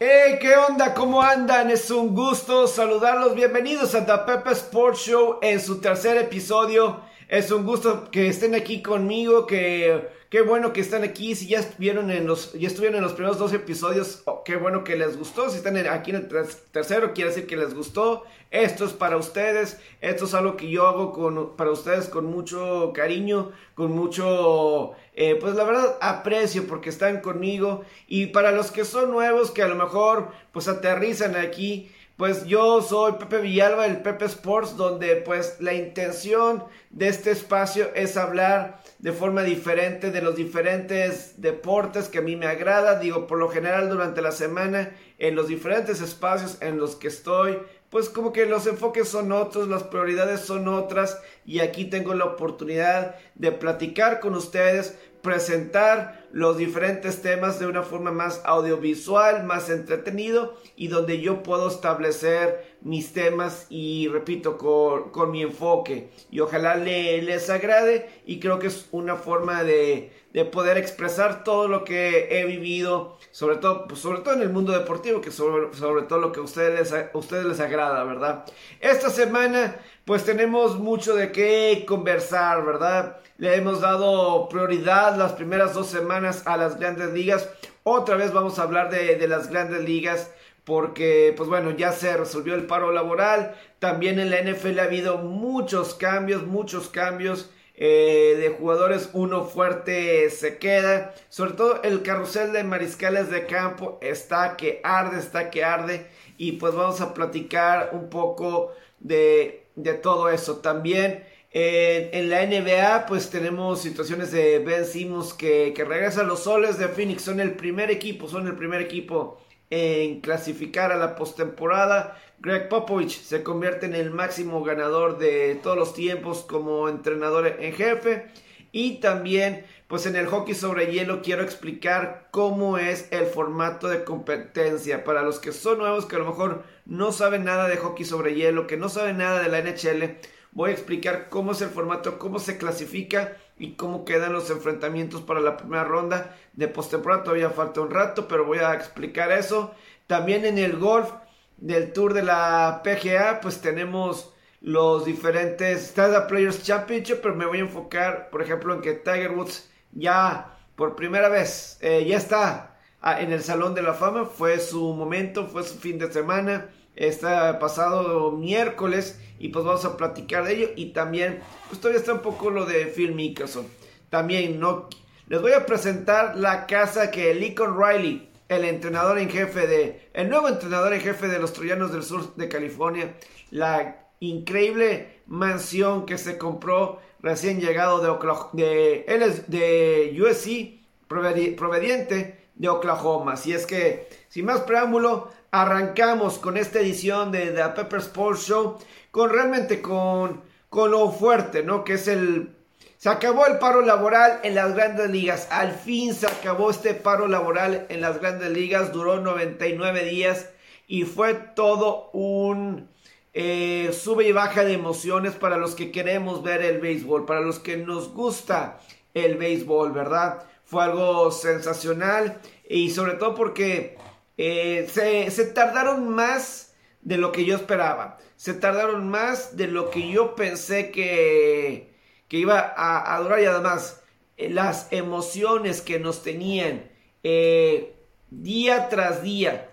Hey, ¿qué onda? ¿Cómo andan? Es un gusto saludarlos. Bienvenidos a The Pepe Sports Show en su tercer episodio. Es un gusto que estén aquí conmigo, que qué bueno que están aquí. Si ya estuvieron en los, ya estuvieron en los primeros dos episodios, oh, qué bueno que les gustó. Si están aquí en el tercero, quiere decir que les gustó. Esto es para ustedes. Esto es algo que yo hago para ustedes con mucho cariño, con mucho, eh, pues la verdad, aprecio porque están conmigo. Y para los que son nuevos, que a lo mejor, pues aterrizan aquí. Pues yo soy Pepe Villalba, el Pepe Sports, donde pues la intención de este espacio es hablar de forma diferente de los diferentes deportes que a mí me agrada. Digo, por lo general durante la semana, en los diferentes espacios en los que estoy, pues como que los enfoques son otros, las prioridades son otras y aquí tengo la oportunidad de platicar con ustedes presentar los diferentes temas de una forma más audiovisual, más entretenido y donde yo puedo establecer mis temas y repito con, mi enfoque. Y ojalá les agrade y creo que es una forma de, poder expresar todo lo que he vivido sobre todo pues sobre todo en el mundo deportivo que sobre, sobre todo lo que ustedes, a ustedes les agrada verdad esta semana pues tenemos mucho de qué conversar verdad le hemos dado prioridad las primeras dos semanas a las grandes ligas. Otra vez vamos a hablar de, las grandes ligas porque, pues bueno, ya se resolvió el paro laboral. También en la NFL ha habido muchos cambios, muchos cambios. Eh, de jugadores, uno fuerte se queda. Sobre todo el carrusel de mariscales de campo está que arde, está que arde. Y pues vamos a platicar un poco de, de todo eso. También en la NBA, pues tenemos situaciones de Ben Simmons que, que regresa a los soles de Phoenix. Son el primer equipo, son el primer equipo en clasificar a la postemporada. Greg Popovich se convierte en el máximo ganador de todos los tiempos como entrenador en jefe. Y también, pues en el hockey sobre hielo quiero explicar cómo es el formato de competencia. Para los que son nuevos, que a lo mejor no saben nada de hockey sobre hielo, que no saben nada de la NHL voy a explicar cómo es el formato, cómo se clasifica y cómo quedan los enfrentamientos para la primera ronda de postemporada. Todavía falta un rato, pero voy a explicar eso. También en el golf del Tour de la PGA, pues tenemos los diferentes Stada Players Championship, pero me voy a enfocar, por ejemplo, en que Tiger Woods ya por primera vez eh, ya está ah, en el Salón de la Fama. Fue su momento, fue su fin de semana. Está pasado miércoles y pues vamos a platicar de ello y también pues todavía está un poco lo de Phil Mickelson. También no les voy a presentar la casa que Lincoln Riley, el entrenador en jefe de el nuevo entrenador en jefe de los Troyanos del Sur de California, la increíble mansión que se compró recién llegado de Oklahoma, de USC proveniente de Oklahoma. Así es que sin más preámbulo, arrancamos con esta edición de The Pepper Sports Show con realmente con, con lo fuerte, ¿no? Que es el... Se acabó el paro laboral en las grandes ligas. Al fin se acabó este paro laboral en las grandes ligas. Duró 99 días y fue todo un eh, sube y baja de emociones para los que queremos ver el béisbol, para los que nos gusta el béisbol, ¿verdad? Fue algo sensacional y sobre todo porque eh, se, tardaron más de lo que yo esperaba se tardaron más de lo que yo pensé que, que iba a, durar y además eh, las emociones que nos tenían eh, día tras día,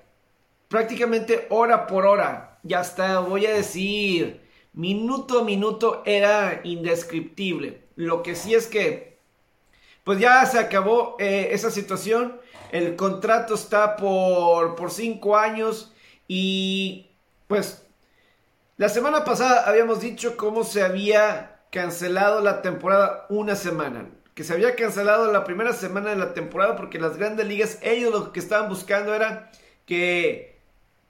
prácticamente hora por hora, ya hasta voy a decir minuto a minuto era indescriptible. Lo que sí es que, pues ya se acabó esa situación. El contrato está por, por cinco años y pues la semana pasada habíamos dicho cómo se había cancelado la temporada una semana. Que se había cancelado la primera semana de la temporada porque las grandes ligas, ellos lo que estaban buscando era que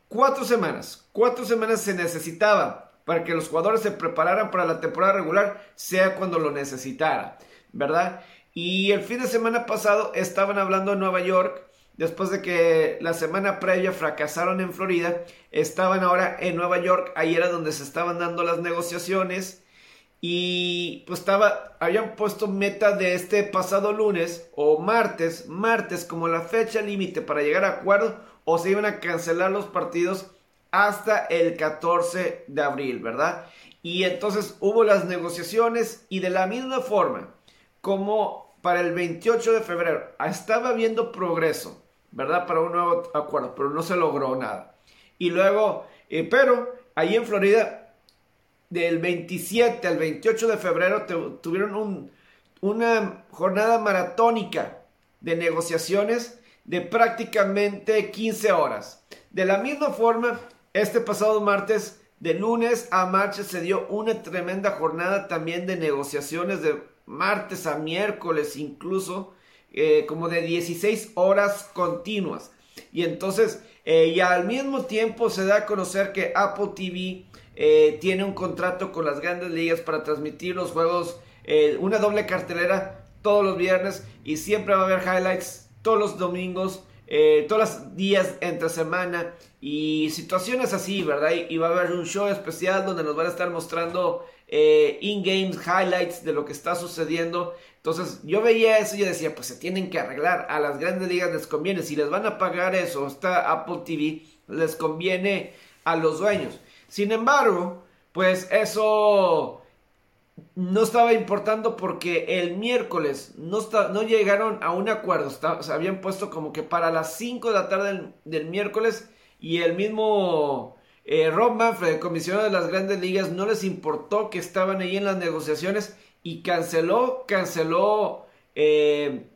cuatro semanas, cuatro semanas se necesitaba para que los jugadores se prepararan para la temporada regular, sea cuando lo necesitara, ¿verdad? Y el fin de semana pasado estaban hablando en Nueva York después de que la semana previa fracasaron en Florida, estaban ahora en Nueva York, ahí era donde se estaban dando las negociaciones y pues estaba, habían puesto meta de este pasado lunes o martes, martes como la fecha límite para llegar a acuerdo o se iban a cancelar los partidos hasta el 14 de abril, ¿verdad? Y entonces hubo las negociaciones y de la misma forma como para el 28 de febrero estaba habiendo progreso, ¿verdad? Para un nuevo acuerdo, pero no se logró nada. Y luego, eh, pero ahí en Florida, del 27 al 28 de febrero tuvieron una jornada maratónica de negociaciones de prácticamente 15 horas. De la misma forma, este pasado martes, de lunes a martes, se dio una tremenda jornada también de negociaciones de martes a miércoles incluso, eh, como de 16 horas continuas. Y entonces, eh, y al mismo tiempo se da a conocer que Apple TV eh, tiene un contrato con las grandes ligas para transmitir los juegos, una doble cartelera todos los viernes y siempre va a haber highlights todos los domingos, todos los días entre semana y situaciones así, ¿verdad? Y, va a haber un show especial donde nos van a estar mostrando eh, in-games highlights de lo que está sucediendo. Entonces yo veía eso y yo decía, pues se tienen que arreglar. A las grandes ligas les conviene. Si les van a pagar eso, está Apple TV, les conviene a los dueños. Sin embargo, pues eso no estaba importando porque el miércoles no, no llegaron a un acuerdo. se habían puesto como que para las 5 de la tarde del miércoles y el mismo eh, Rob Manfred, comisionado de las grandes ligas, no les importó que estaban ahí en las negociaciones y canceló, canceló eh,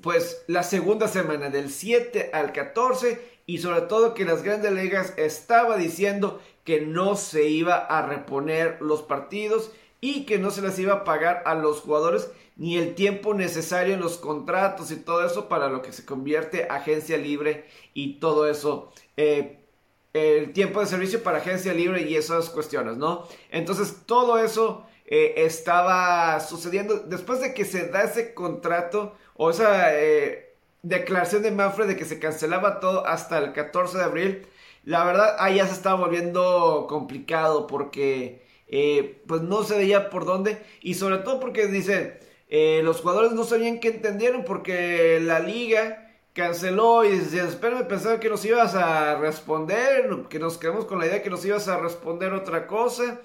pues la segunda semana del 7 al 14 y sobre todo que las grandes ligas estaba diciendo que no se iba a reponer los partidos y que no se les iba a pagar a los jugadores ni el tiempo necesario en los contratos y todo eso para lo que se convierte agencia libre y todo eso. Eh, el tiempo de servicio para agencia libre y esas cuestiones, ¿no? Entonces todo eso eh, estaba sucediendo después de que se da ese contrato o esa eh, declaración de Manfred de que se cancelaba todo hasta el 14 de abril. La verdad, ahí ya se estaba volviendo complicado porque pues no se veía por dónde y sobre todo porque dice eh, los jugadores no sabían qué entendieron porque la liga canceló y decían, espérame, pensaba que nos ibas a responder, que nos quedamos con la idea que nos ibas a responder otra cosa.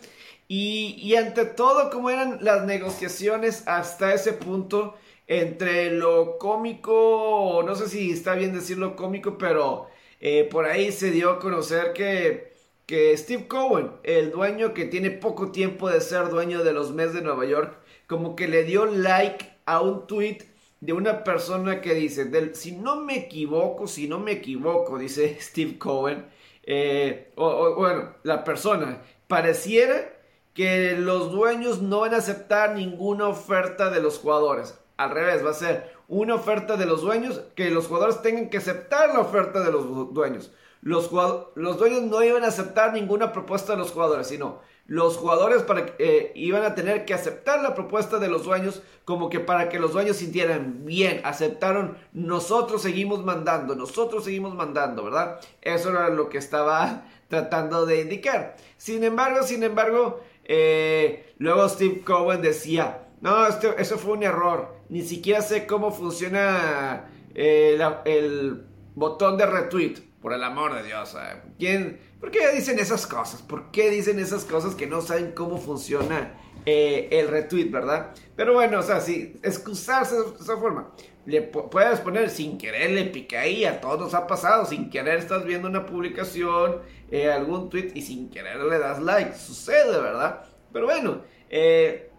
Y, y ante todo, como eran las negociaciones hasta ese punto, entre lo cómico, no sé si está bien decirlo cómico, pero eh, por ahí se dio a conocer que, que Steve Cohen, el dueño que tiene poco tiempo de ser dueño de los Mets de Nueva York, como que le dio like a un tweet de una persona que dice, si no me equivoco, si no me equivoco, dice Steve Cohen, eh, o, bueno, la persona, pareciera que los dueños no van a aceptar ninguna oferta de los jugadores. Al revés, va a ser una oferta de los dueños, que los jugadores tengan que aceptar la oferta de los dueños. Los, los dueños no iban a aceptar ninguna propuesta de los jugadores, sino los jugadores eh, iban a tener que aceptar la propuesta de los dueños como que para que los dueños sintieran bien, aceptaron, nosotros seguimos mandando, nosotros seguimos mandando, ¿verdad? Eso era lo que estaba tratando de indicar. Sin embargo, sin embargo, eh, luego Steve Cohen decía, no, eso fue un error, ni siquiera sé cómo funciona eh, el botón de retweet. Por el amor de Dios, ¿quién? ¿Por qué dicen esas cosas? ¿Por qué dicen esas cosas que no saben cómo funciona eh, el retweet, verdad? Pero bueno, o sea, si excusarse de esa forma, le puedes poner sin querer, le piqué ahí, a todos nos ha pasado, sin querer estás viendo una publicación, eh, algún tweet y sin querer le das like, sucede, ¿verdad? Pero bueno, eh,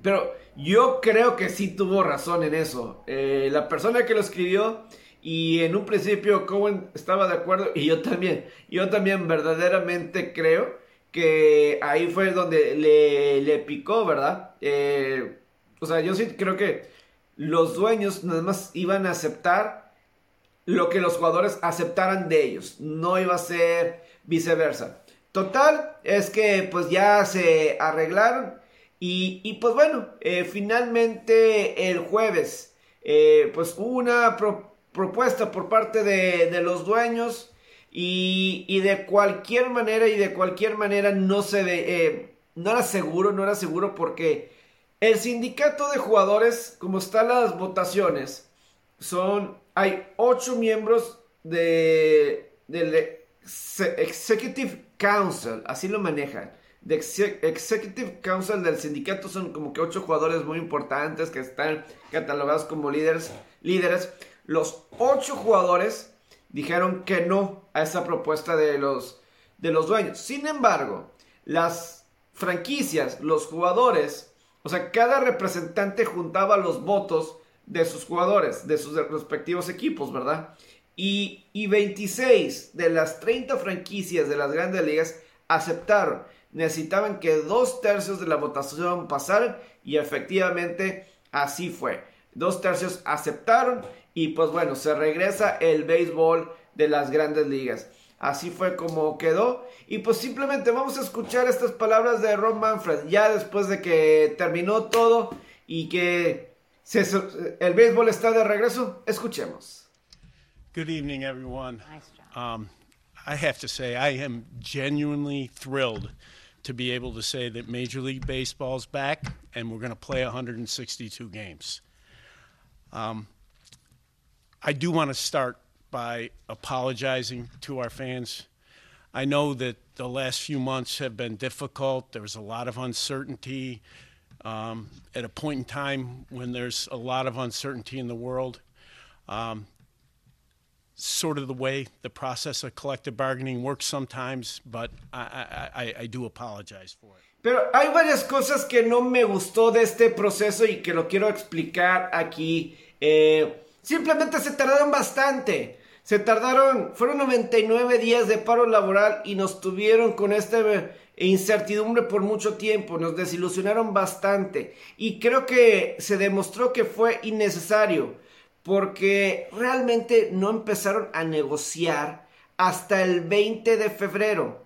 pero yo creo que sí tuvo razón en eso. la persona que lo escribió y en un principio Cohen estaba de acuerdo y yo también. Yo también verdaderamente creo que ahí fue donde le, picó, ¿verdad? Eh, o sea, yo sí creo que los dueños nada más iban a aceptar lo que los jugadores aceptaran de ellos. No iba a ser viceversa. Total, es que pues ya se arreglaron. Y, pues bueno, eh, finalmente el jueves, eh, pues una propuesta por parte de, los dueños y, de cualquier manera y de cualquier manera no se eh, no era seguro, no era seguro porque el sindicato de jugadores, como están las votaciones, son, hay ocho miembros de, del Executive Council, así lo manejan. De Executive Council del sindicato son como que ocho jugadores muy importantes que están catalogados como líderes. líderes. Los ocho jugadores dijeron que no a esa propuesta de los, de los dueños. Sin embargo, las franquicias, los jugadores, o sea, cada representante juntaba los votos de sus jugadores, de sus respectivos equipos, ¿verdad? Y, 26 de las 30 franquicias de las grandes ligas aceptaron. Necesitaban que dos tercios de la votación pasaran y efectivamente así fue. Dos tercios aceptaron y pues bueno, se regresa el béisbol de las grandes ligas. Así fue como quedó. Y pues simplemente vamos a escuchar estas palabras de Ron Manfred ya después de que terminó todo y que el béisbol está de regreso. Escuchemos. Good evening, everyone. Nice job. Um, I have to say, I am genuinely thrilled to be able to say that Major League Baseball's back and we're going to play 162 games. Um, I do want to start by apologizing to our fans. I know that the last few months have been difficult. There was a lot of uncertainty. Um, at a point in time when there's a lot of uncertainty in the world, um, sort of the way the process of collective bargaining works sometimes, but I, I, I do apologize for it. Pero hay varias cosas que no me gustó de este proceso y que lo quiero explicar aquí. Eh, simplemente se tardaron bastante. Se tardaron, fueron 99 días de paro laboral y nos tuvieron con esta incertidumbre por mucho tiempo, nos desilusionaron bastante y creo que se demostró que fue innecesario porque realmente no empezaron a negociar hasta el 20 de febrero.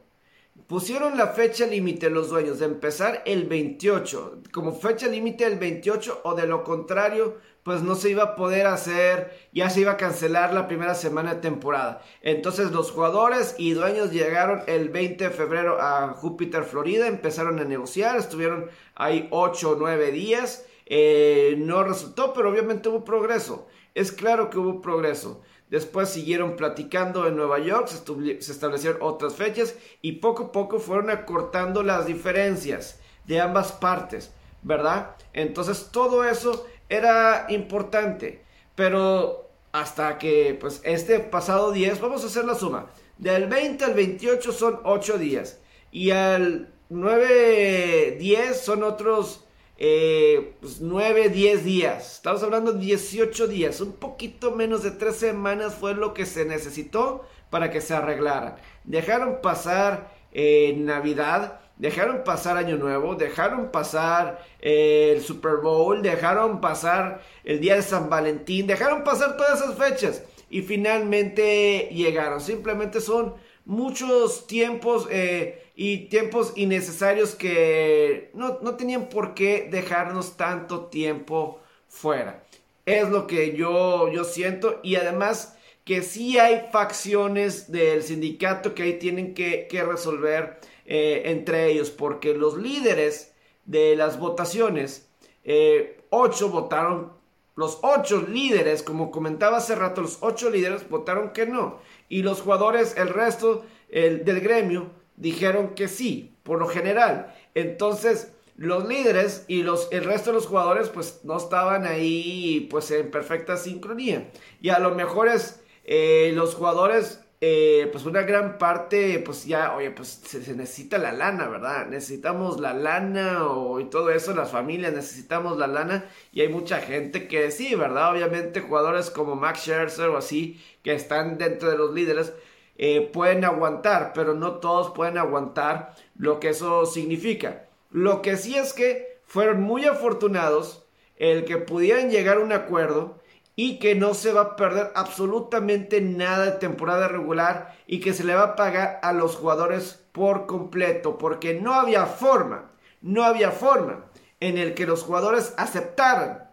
Pusieron la fecha límite los dueños de empezar el 28, como fecha límite el 28 o de lo contrario, pues no se iba a poder hacer, ya se iba a cancelar la primera semana de temporada. Entonces los jugadores y dueños llegaron el 20 de febrero a Júpiter, Florida, empezaron a negociar, estuvieron ahí 8 o 9 días, eh, no resultó, pero obviamente hubo progreso. Es claro que hubo progreso. Después siguieron platicando en Nueva York, se, establecieron otras fechas y poco a poco fueron acortando las diferencias de ambas partes, ¿verdad? Entonces todo eso era importante, pero hasta que pues este pasado 10, vamos a hacer la suma, del 20 al 28 son 8 días y al 9, 10 son otros eh, pues 9, 10 días. Estamos hablando de 18 días. Un poquito menos de 3 semanas fue lo que se necesitó para que se arreglaran. Dejaron pasar eh, Navidad, dejaron pasar Año Nuevo, dejaron pasar eh, el Super Bowl, dejaron pasar el día de San Valentín, dejaron pasar todas esas fechas. Y finalmente llegaron. Simplemente son muchos tiempos eh, y tiempos innecesarios que no, no, tenían por qué dejarnos tanto tiempo fuera. Es lo que yo, yo siento y además que sí hay facciones del sindicato que ahí tienen que, que resolver eh, entre ellos porque los líderes de las votaciones, eh, ocho votaron, los ocho líderes, como comentaba hace rato, los ocho líderes votaron que no y los jugadores, el resto del gremio, dijeron que sí, por lo general. Entonces, los líderes y los, el resto de los jugadores, pues no estaban ahí, pues en perfecta sincronía. Y a lo mejor es eh, los jugadores eh, pues una gran parte, pues ya, oye, pues se, necesita la lana, ¿verdad? Necesitamos la lana y todo eso, las familias necesitamos la lana y hay mucha gente que sí, ¿verdad? Obviamente jugadores como Max Scherzer o así, que están dentro de los líderes, eh, pueden aguantar, pero no todos pueden aguantar lo que eso significa. Lo que sí es que fueron muy afortunados el que pudieran llegar a un acuerdo y que no se va a perder absolutamente nada de temporada regular y que se le va a pagar a los jugadores por completo, porque no había forma, no había forma en el que los jugadores aceptaran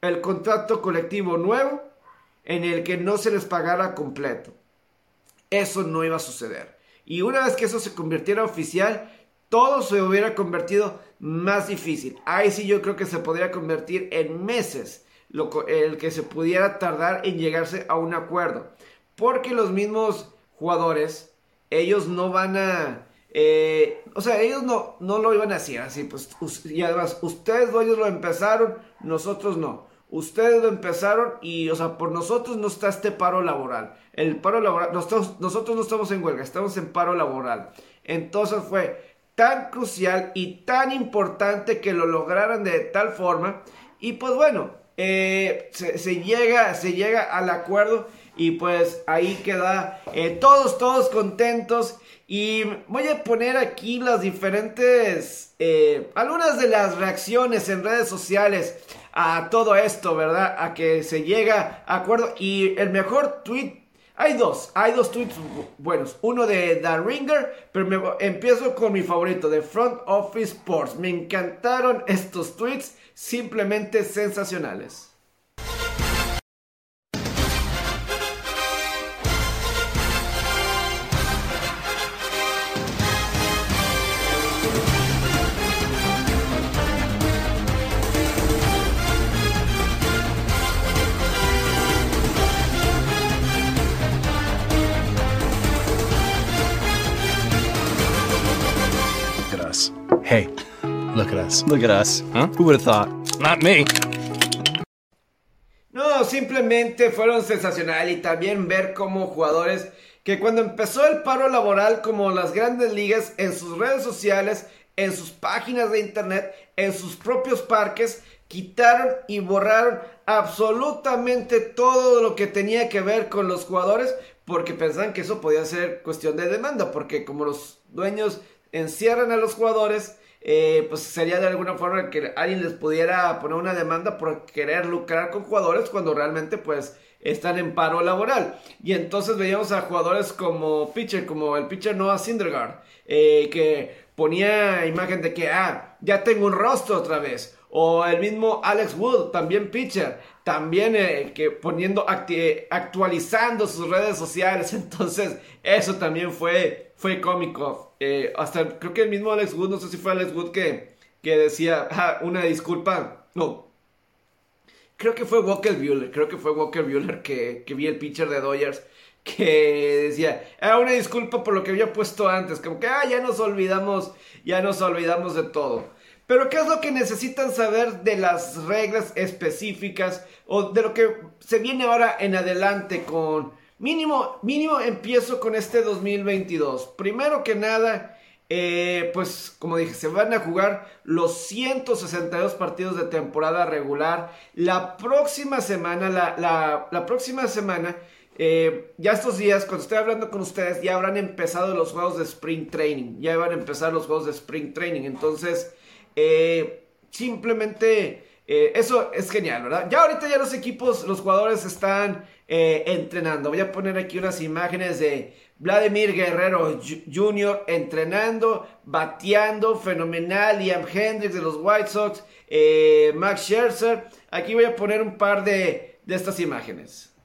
el contrato colectivo nuevo en el que no se les pagara completo. Eso no iba a suceder. Y una vez que eso se convirtiera oficial, todo se hubiera convertido más difícil. Ahí sí yo creo que se podría convertir en meses el que se pudiera tardar en llegarse a un acuerdo. Porque los mismos jugadores, ellos no van a... Eh, o sea, ellos no, no lo iban a hacer así, pues, y además, ustedes ellos lo empezaron, nosotros no. Ustedes lo empezaron y, o sea, por nosotros no está este paro laboral. El paro laboral, nosotros, nosotros no estamos en huelga, estamos en paro laboral. Entonces fue tan crucial y tan importante que lo lograran de tal forma. Y pues bueno, eh, se, llega, se llega al acuerdo y pues ahí queda eh, todos, todos contentos. Y voy a poner aquí las diferentes, eh, algunas de las reacciones en redes sociales a todo esto, ¿verdad? A que se llega a acuerdo. Y el mejor tweet hay dos, hay dos tweets buenos. Uno de The Ringer, pero empiezo con mi favorito, de Front Office Sports. Me encantaron estos tweets, simplemente sensacionales. Us. Look at us. Huh? Who would have thought? Not me. No, simplemente fueron sensacional y también ver como jugadores que cuando empezó el paro laboral como las grandes ligas en sus redes sociales, en sus páginas de internet, en sus propios parques, quitaron y borraron absolutamente todo lo que tenía que ver con los jugadores porque pensaban que eso podía ser cuestión de demanda, porque como los dueños encierran a los jugadores, eh, pues sería de alguna forma que alguien les pudiera poner una demanda por querer lucrar con jugadores cuando realmente pues están en paro laboral. Y entonces veíamos a jugadores como pitcher, como el pitcher Noah Syndergaard, eh, que ponía imagen de que, ah, ya tengo un rostro otra vez. O el mismo Alex Wood, también pitcher, también eh, que poniendo, actualizando sus redes sociales. Entonces, eso también fue, fue cómico. Eh, hasta creo que el mismo Alex Wood, no sé si fue Alex Wood que, que decía, ah, una disculpa, no. Creo que fue Walker Bueller, creo que fue Walker Bueller que, que vi el pitcher de Dodgers que decía, ah, una disculpa por lo que había puesto antes, como que, ah, ya nos olvidamos, ya nos olvidamos de todo. Pero ¿qué es lo que necesitan saber de las reglas específicas o de lo que se viene ahora en adelante con Mínimo, mínimo empiezo con este 2022. Primero que nada, eh, pues como dije, se van a jugar los 162 partidos de temporada regular. La próxima semana, la, próxima semana, eh, ya estos días, cuando estoy hablando con ustedes, ya habrán empezado los juegos de Spring Training. Ya van a empezar los juegos de Spring Training. Entonces, eh, simplemente eso es genial, ¿verdad? Ya ahorita ya los equipos, los jugadores están eh, entrenando. Voy a poner aquí unas imágenes de Vladimir Guerrero Jr. entrenando, bateando, fenomenal. Liam Hendricks de los White Sox, eh, Max Scherzer. Aquí voy a poner un par de, de estas imágenes.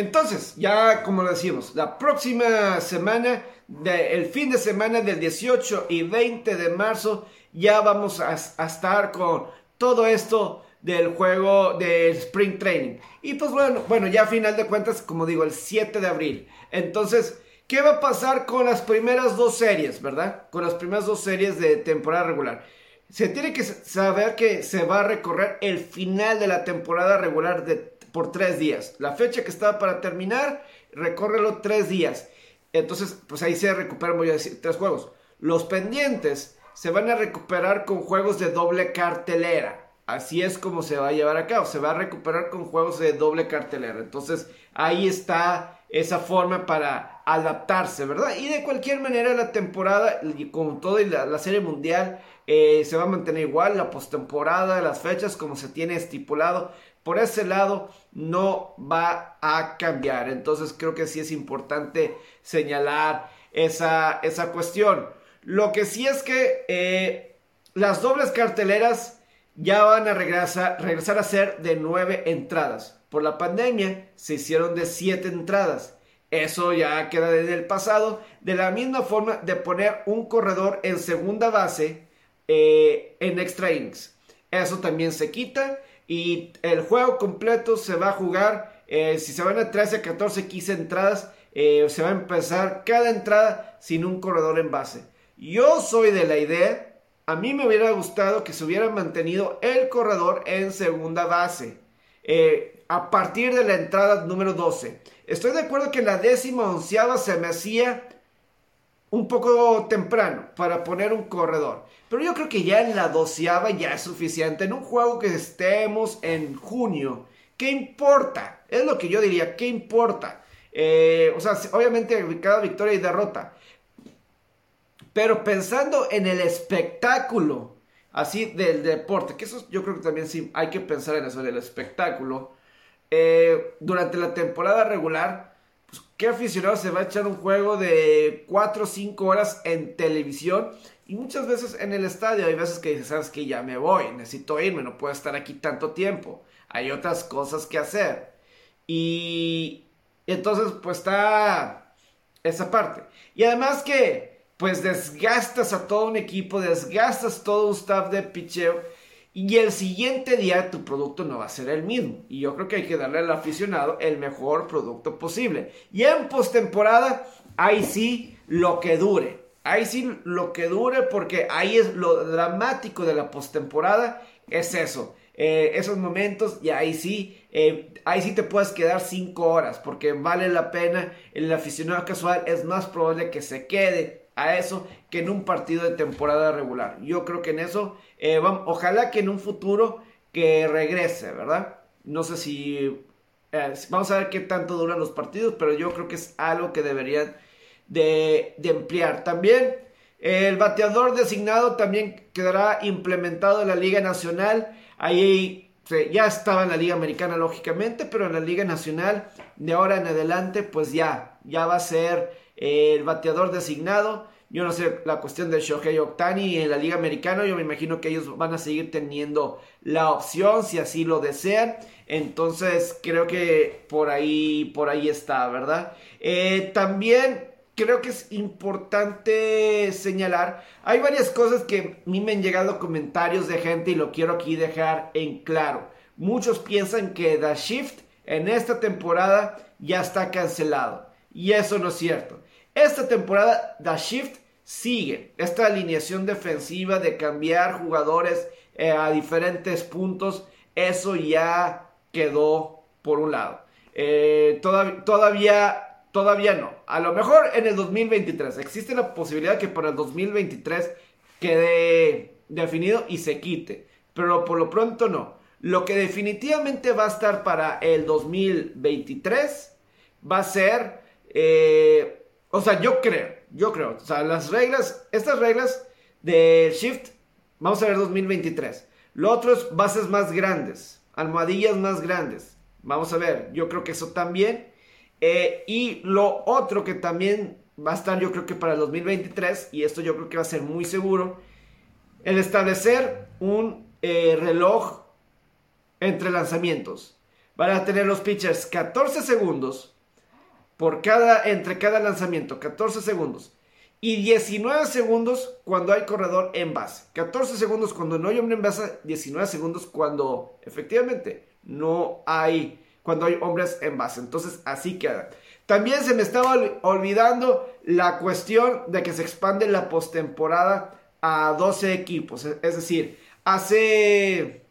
Entonces, ya como decimos, la próxima semana, el fin de semana del 18 y 20 de marzo, ya vamos a, estar con todo esto del juego de Spring Training. Y pues bueno, bueno, ya a final de cuentas, como digo, el 7 de abril. Entonces, ¿qué va a pasar con las primeras dos series, verdad? Con las primeras dos series de temporada regular. Se tiene que saber que se va a recorrer el final de la temporada regular de por tres días. La fecha que estaba para terminar, recórrelo tres días. Entonces, pues ahí se recuperan, voy tres juegos. los pendientes se van a recuperar con juegos de doble cartelera. Así es como se va a llevar a cabo. Se va a recuperar con juegos de doble cartelera. Entonces ahí está esa forma para adaptarse, ¿verdad? Y de cualquier manera la temporada, con todo la, la serie mundial, eh, se va a mantener igual. La postemporada, las fechas como se tiene estipulado. Por ese lado no va a cambiar. Entonces creo que sí es importante señalar esa, esa cuestión. Lo que sí es que eh, las dobles carteleras ya van a regresar, regresar a ser de nueve entradas. Por la pandemia se hicieron de siete entradas. Eso ya queda en el pasado. De la misma forma de poner un corredor en segunda base eh, en extra innings. Eso también se quita. Y el juego completo se va a jugar. Eh, si se van a 13, 14, 15 entradas, eh, se va a empezar cada entrada sin un corredor en base. Yo soy de la idea a mí me hubiera gustado que se hubiera mantenido el corredor en segunda base. Eh, a partir de la entrada número 12. Estoy de acuerdo que la décima onceava se me hacía un poco temprano para poner un corredor. Pero yo creo que ya en la doceava ya es suficiente. En un juego que estemos en junio. ¿Qué importa? Es lo que yo diría. ¿Qué importa? Eh, o sea, obviamente cada victoria y derrota. Pero pensando en el espectáculo, así del deporte, que eso yo creo que también sí hay que pensar en eso del espectáculo. Eh, durante la temporada regular, pues, ¿qué aficionado se va a echar un juego de 4 o 5 horas en televisión? Y muchas veces en el estadio hay veces que dices, sabes que ya me voy, necesito irme, no puedo estar aquí tanto tiempo. Hay otras cosas que hacer. Y entonces pues está esa parte. Y además que pues desgastas a todo un equipo, desgastas todo un staff de picheo y el siguiente día tu producto no va a ser el mismo. Y yo creo que hay que darle al aficionado el mejor producto posible. Y en postemporada, ahí sí lo que dure. Ahí sí lo que dure porque ahí es lo dramático de la postemporada, es eso. Eh, esos momentos y ahí sí, eh, ahí sí te puedes quedar 5 horas porque vale la pena. El aficionado casual es más probable que se quede a eso que en un partido de temporada regular. Yo creo que en eso, eh, ojalá que en un futuro que regrese, ¿verdad? No sé si, eh, vamos a ver qué tanto duran los partidos, pero yo creo que es algo que deberían de, de emplear. También el bateador designado también quedará implementado en la Liga Nacional. Ahí ya estaba en la Liga Americana, lógicamente, pero en la Liga Nacional, de ahora en adelante, pues ya, ya va a ser el bateador designado. Yo no sé la cuestión de Shohei Ohtani en la Liga Americana. Yo me imagino que ellos van a seguir teniendo la opción si así lo desean. Entonces creo que por ahí, por ahí está, ¿verdad? Eh, también creo que es importante señalar. Hay varias cosas que a mí me han llegado comentarios de gente y lo quiero aquí dejar en claro. Muchos piensan que The Shift en esta temporada ya está cancelado. Y eso no es cierto. Esta temporada, The Shift sigue. Esta alineación defensiva de cambiar jugadores eh, a diferentes puntos, eso ya quedó por un lado. Eh, todavía, todavía no. A lo mejor en el 2023. Existe la posibilidad que para el 2023 quede definido y se quite. Pero por lo pronto no. Lo que definitivamente va a estar para el 2023 va a ser eh, o sea, yo creo, yo creo. O sea, las reglas, estas reglas de Shift, vamos a ver 2023. Lo otro es bases más grandes, almohadillas más grandes. Vamos a ver, yo creo que eso también. Eh, y lo otro que también va a estar, yo creo que para el 2023, y esto yo creo que va a ser muy seguro, el establecer un eh, reloj entre lanzamientos. Van a tener los pitchers 14 segundos por cada, entre cada lanzamiento, 14 segundos. Y 19 segundos cuando hay corredor en base. 14 segundos cuando no hay hombre en base, 19 segundos cuando efectivamente no hay, cuando hay hombres en base. Entonces así queda. También se me estaba olvidando la cuestión de que se expande la postemporada a 12 equipos. Es decir, hace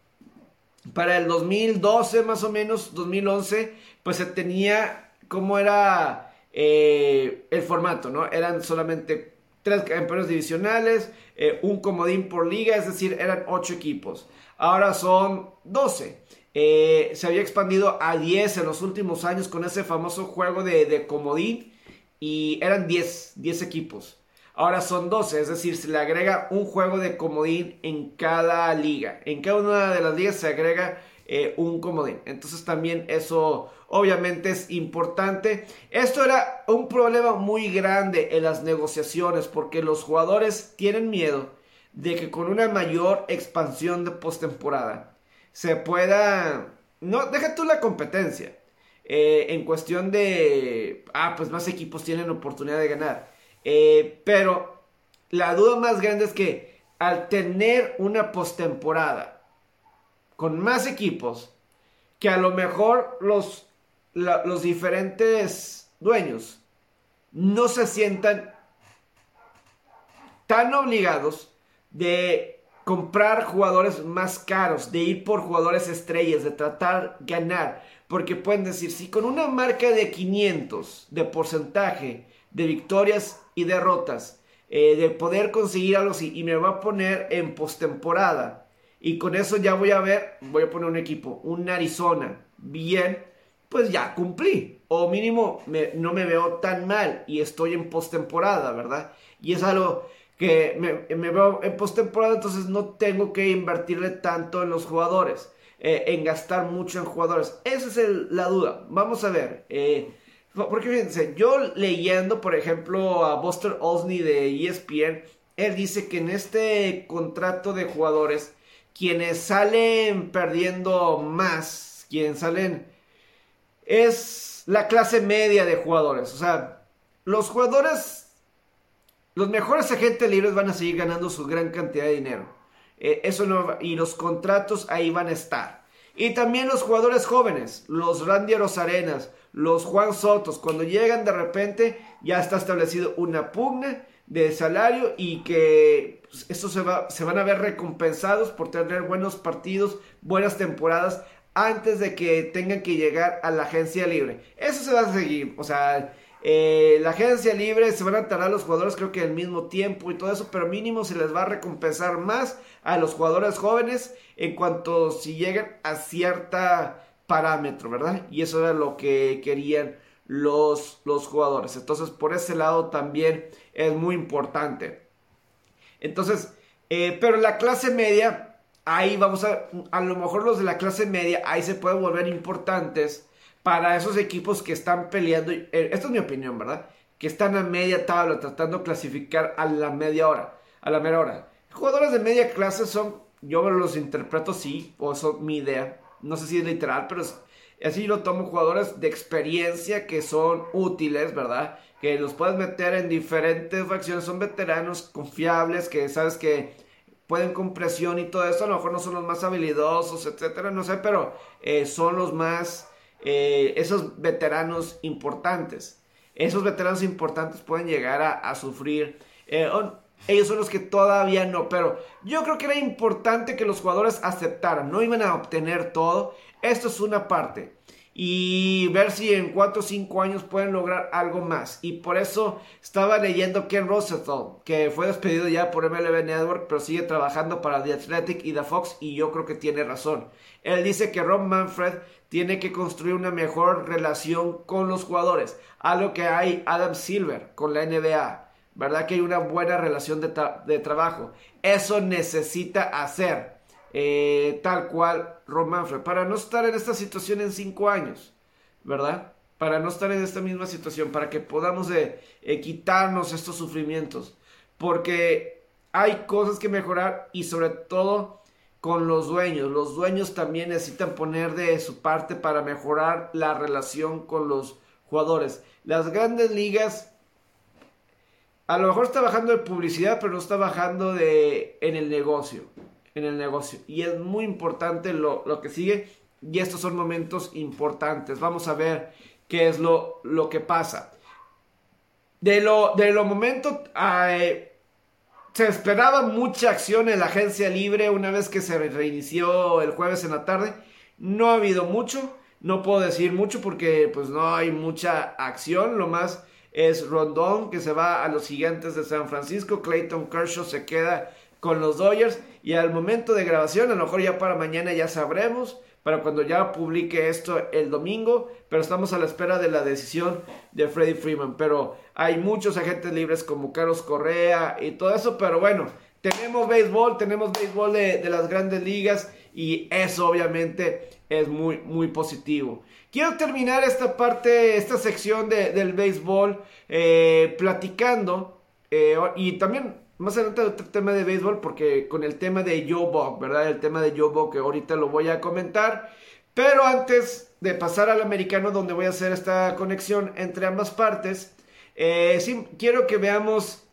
para el 2012 más o menos, 2011, pues se tenía cómo era eh, el formato, ¿no? Eran solamente tres campeones divisionales, eh, un comodín por liga, es decir, eran ocho equipos. Ahora son 12. Eh, se había expandido a 10 en los últimos años con ese famoso juego de, comodín y eran 10, 10 equipos. Ahora son 12, es decir, se le agrega un juego de comodín en cada liga. En cada una de las ligas se agrega un comodín. Entonces también eso obviamente es importante. Esto era un problema muy grande en las negociaciones porque los jugadores tienen miedo de que con una mayor expansión de postemporada se pueda... No, deja tú la competencia. Eh, en cuestión de... Ah, pues más equipos tienen oportunidad de ganar. Eh, pero la duda más grande es que al tener una postemporada con más equipos, que a lo mejor los, los diferentes dueños no se sientan tan obligados de comprar jugadores más caros, de ir por jugadores estrellas, de tratar ganar. Porque pueden decir, si con una marca de 500 de porcentaje de victorias y derrotas, eh, de poder conseguir algo así, y me va a poner en postemporada, y con eso ya voy a ver, voy a poner un equipo, un Arizona, bien, pues ya cumplí. O mínimo no me veo tan mal y estoy en postemporada, ¿verdad? Y es algo que me, veo en postemporada, entonces no tengo que invertirle tanto en los jugadores, eh, en gastar mucho en jugadores. Esa es la duda. Vamos a ver. Eh, porque fíjense, yo leyendo, por ejemplo, a Buster Olney de ESPN, él dice que en este contrato de jugadores, quienes salen perdiendo más, quienes salen, es la clase media de jugadores. O sea, los jugadores los mejores agentes libres van a seguir ganando su gran cantidad de dinero. Eh, eso no, y los contratos ahí van a estar. Y también los jugadores jóvenes, los Randy Arenas, los Juan Sotos, cuando llegan de repente ya está establecido una pugna de salario y que pues, estos se, se van a ver recompensados por tener buenos partidos, buenas temporadas antes de que tengan que llegar a la agencia libre. Eso se va a seguir, o sea, eh, la agencia libre se van a tardar los jugadores creo que al mismo tiempo y todo eso, pero mínimo se les va a recompensar más a los jugadores jóvenes en cuanto si lleguen a cierta parámetro, ¿verdad? Y eso era lo que querían los, los jugadores. Entonces por ese lado también es muy importante. Entonces, eh, pero la clase media, ahí vamos a, a lo mejor los de la clase media, ahí se pueden volver importantes para esos equipos que están peleando, eh, esto es mi opinión, ¿verdad? Que están a media tabla tratando de clasificar a la media hora, a la mera hora. Jugadores de media clase son, yo los interpreto sí, o son mi idea, no sé si es literal, pero así lo tomo jugadores de experiencia que son útiles, ¿verdad? Que los puedes meter en diferentes facciones, son veteranos confiables, que sabes que pueden con presión y todo eso, a lo mejor no son los más habilidosos, etcétera, no sé, pero eh, son los más eh, esos veteranos importantes. Esos veteranos importantes pueden llegar a, sufrir. Eh, ellos son los que todavía no, pero yo creo que era importante que los jugadores aceptaran. No iban a obtener todo. Esto es una parte y ver si en 4 o 5 años pueden lograr algo más. Y por eso estaba leyendo Ken Rosenthal, que fue despedido ya por MLB Network, pero sigue trabajando para The Athletic y The Fox, y yo creo que tiene razón. Él dice que Rob Manfred tiene que construir una mejor relación con los jugadores, algo que hay Adam Silver con la NBA. ¿Verdad que hay una buena relación de, trabajo? Eso necesita hacer. Eh, tal cual Ron Manfred, para no estar en esta situación en cinco años, ¿verdad? Para no estar en esta misma situación, para que podamos eh, eh, quitarnos estos sufrimientos, porque hay cosas que mejorar y sobre todo con los dueños. Los dueños también necesitan poner de su parte para mejorar la relación con los jugadores. Las grandes ligas a lo mejor está bajando de publicidad, pero no está bajando de en el negocio en el negocio. Y es muy importante lo, que sigue. Y estos son momentos importantes. Vamos a ver qué es lo, lo que pasa. De lo, de lo momento, se esperaba mucha acción en la agencia libre una vez que se reinició el jueves en la tarde. No ha habido mucho. No puedo decir mucho porque pues no hay mucha acción. Lo más es Rondón, que se va a los gigantes de San Francisco. Clayton Kershaw se queda con los Dodgers. Y al momento de grabación, a lo mejor ya para mañana ya sabremos, para cuando ya publique esto el domingo. Pero estamos a la espera de la decisión de Freddie Freeman. Pero hay muchos agentes libres como Carlos Correa y todo eso. Pero bueno, tenemos béisbol, tenemos béisbol de, las grandes ligas. Y eso obviamente es muy, muy positivo. Quiero terminar esta parte, esta sección del béisbol, eh, platicando eh, y también más adelante otro tema de béisbol porque con el tema de Joe Buck, ¿verdad? El tema de Joe Buck que ahorita lo voy a comentar. Pero antes de pasar al americano donde voy a hacer esta conexión entre ambas partes, eh, quiero que veamos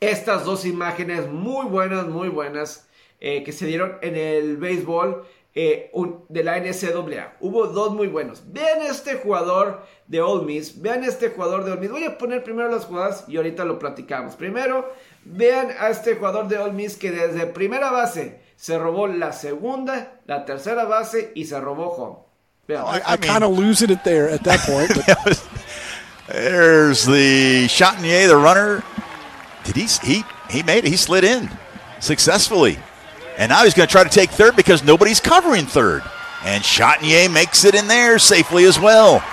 estas dos imágenes muy buenas, muy buenas que se dieron en el béisbol. Eh, de la NCAA. Hubo dos muy buenos. Vean este jugador de Ole Miss. Vean este jugador de Ole Miss. Voy a poner primero las jugadas y ahorita lo platicamos. Primero, vean a este jugador de Ole Miss que desde primera base se robó la segunda, la tercera base y se robó home. Vean. I, I, kind of losing it there at that point. There's the Chatinier, the runner. Did he? He he made it. He slid in successfully. And now he's going to try to take third because nobody's covering third. And Chatinier makes it in there safely as well.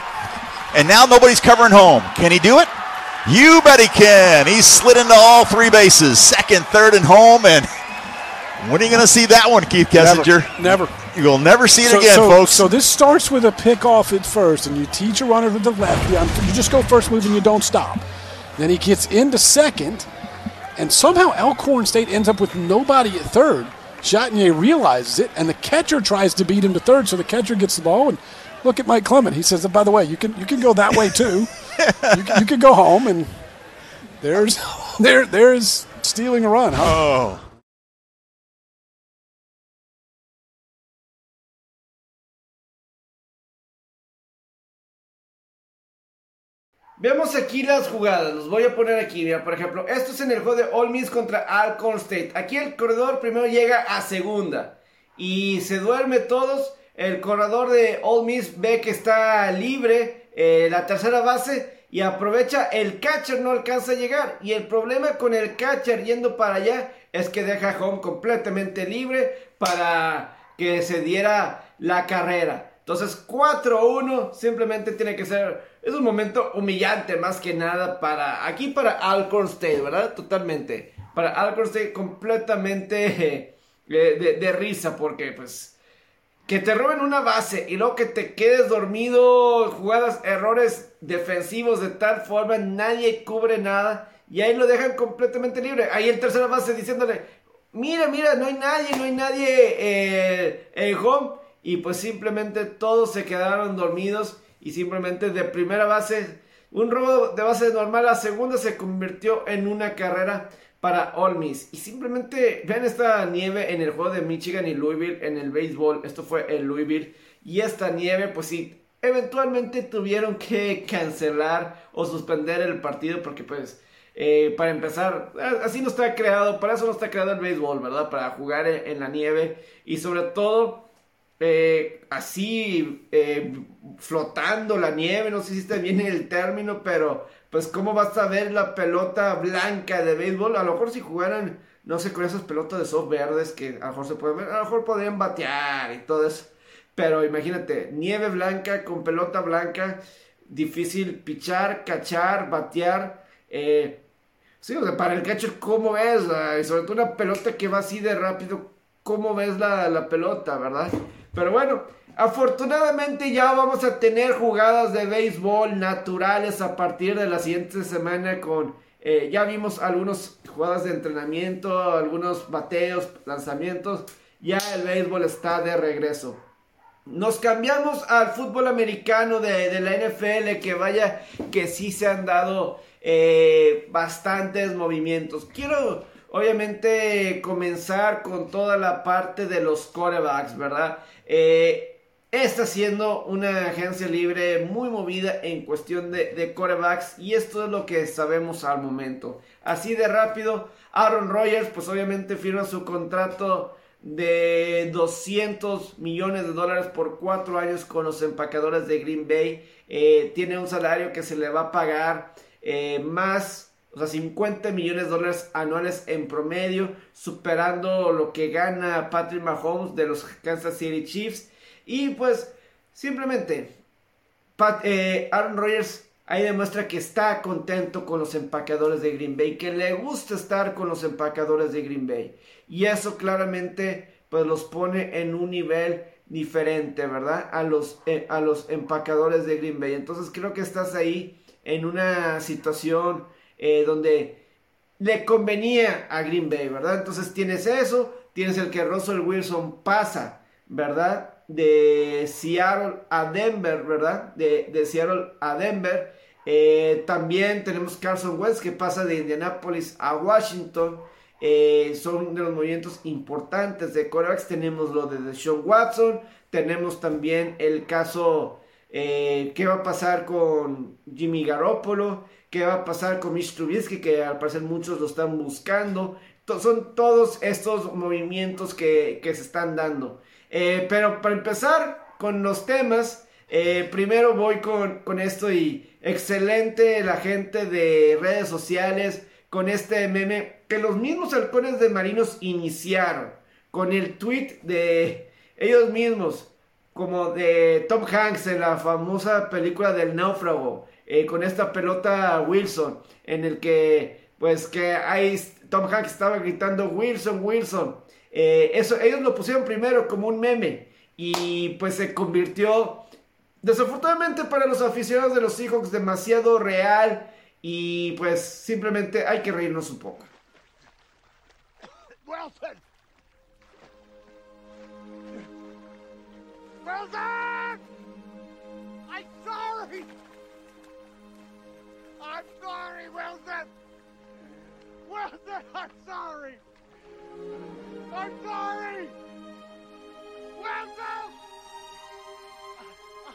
And now nobody's covering home. Can he do it? You bet he can. He's slid into all three bases, second, third, and home. And when are you going to see that one, Keith Kessinger? Never. never. You will never see it so, again, so, folks. So this starts with a pick off at first, and you teach a runner to the left. You just go first move and you don't stop. Then he gets into second, and somehow Elkhorn State ends up with nobody at third. Chatinier realizes it, and the catcher tries to beat him to third, so the catcher gets the ball. And look at Mike Clement. He says, oh, "By the way, you can you can go that way too. you, can, you can go home." And there's there there's stealing a run. Huh? Oh. Vemos aquí las jugadas, los voy a poner aquí, mira, por ejemplo, esto es en el juego de All Miss contra Alcorn State. Aquí el corredor primero llega a segunda y se duerme todos. El corredor de All Miss ve que está libre eh, la tercera base y aprovecha, el catcher no alcanza a llegar. Y el problema con el catcher yendo para allá es que deja home completamente libre para que se diera la carrera. Entonces 4-1 simplemente tiene que ser, es un momento humillante más que nada para, aquí para Alcorn State, ¿verdad? Totalmente. Para Alcorn State completamente eh, de, risa porque pues que te roben una base y luego que te quedes dormido, jugadas, errores defensivos de tal forma, nadie cubre nada y ahí lo dejan completamente libre. Ahí el tercera base diciéndole, mira, mira, no hay nadie, no hay nadie eh, en home y pues simplemente todos se quedaron dormidos y simplemente de primera base, un robo de base normal a segunda se convirtió en una carrera para All Miss. Y simplemente vean esta nieve en el juego de Michigan y Louisville en el béisbol. Esto fue en Louisville. Y esta nieve, pues sí, eventualmente tuvieron que cancelar o suspender el partido porque pues... Eh, para empezar, así no está creado, para eso no está creado el béisbol, ¿verdad? Para jugar en la nieve y sobre todo eh, así eh, flotando la nieve, no sé si está bien el término, pero pues cómo vas a ver la pelota blanca de béisbol, a lo mejor si jugaran, no sé, con esas pelotas de soft verdes que a lo mejor se pueden ver, a lo mejor podrían batear y todo eso, pero imagínate, nieve blanca con pelota blanca, difícil pichar, cachar, batear, eh, sí, o sea, para el catcher, ¿cómo ves? Y sobre todo una pelota que va así de rápido, ¿cómo ves la, la pelota, verdad? Pero bueno, afortunadamente ya vamos a tener jugadas de béisbol naturales a partir de la siguiente semana con... Eh, ya vimos algunas jugadas de entrenamiento, algunos bateos, lanzamientos. Ya el béisbol está de regreso. Nos cambiamos al fútbol americano de, la NFL, que vaya, que sí se han dado eh, bastantes movimientos. Quiero obviamente comenzar con toda la parte de los corebacks, ¿verdad? Eh, está siendo una agencia libre muy movida en cuestión de, de corebacks y esto es lo que sabemos al momento. Así de rápido, Aaron Rodgers pues obviamente firma su contrato de 200 millones de dólares por cuatro años con los empacadores de Green Bay. Eh, tiene un salario que se le va a pagar eh, más, o sea, 50 millones de dólares anuales en promedio, superando lo que gana Patrick Mahomes de los Kansas City Chiefs. Y pues, simplemente, eh, Aaron Rodgers ahí demuestra que está contento con los empacadores de Green Bay, que le gusta estar con los empacadores de Green Bay. Y eso claramente pues los pone en un nivel diferente, ¿verdad? A los, eh, a los empacadores de Green Bay. Entonces creo que estás ahí en una situación eh, donde le convenía a Green Bay, ¿verdad? Entonces tienes eso, tienes el que Russell Wilson pasa, ¿verdad? De Seattle a Denver, ¿verdad? De, de Seattle a Denver. Eh, también tenemos Carson Wentz que pasa de Indianapolis a Washington. Eh, son de los movimientos importantes de corebacks. Tenemos lo de Sean Watson. Tenemos también el caso qué va a pasar con Jimmy Garoppolo. Qué va a pasar con Mitch Trubisky, que al parecer muchos lo están buscando. son todos estos movimientos que, se están dando. Eh, pero para empezar con los temas, primero voy con, con esto y excelente la gente de redes sociales con este meme que los mismos halcones de marinos iniciaron con el tweet de ellos mismos, como de Tom Hanks en la famosa película del náufrago, eh, con esta pelota Wilson, en el que, pues, que ahí Tom Hanks estaba gritando Wilson, Wilson. Eh, eso, ellos lo pusieron primero como un meme y pues se convirtió, desafortunadamente para los aficionados de los Seahawks, demasiado real y pues simplemente hay que reírnos un poco. Wilson! Wilson! I'm sorry! I'm sorry, Wilson! Wilson, I'm sorry! I'm sorry! Wilson!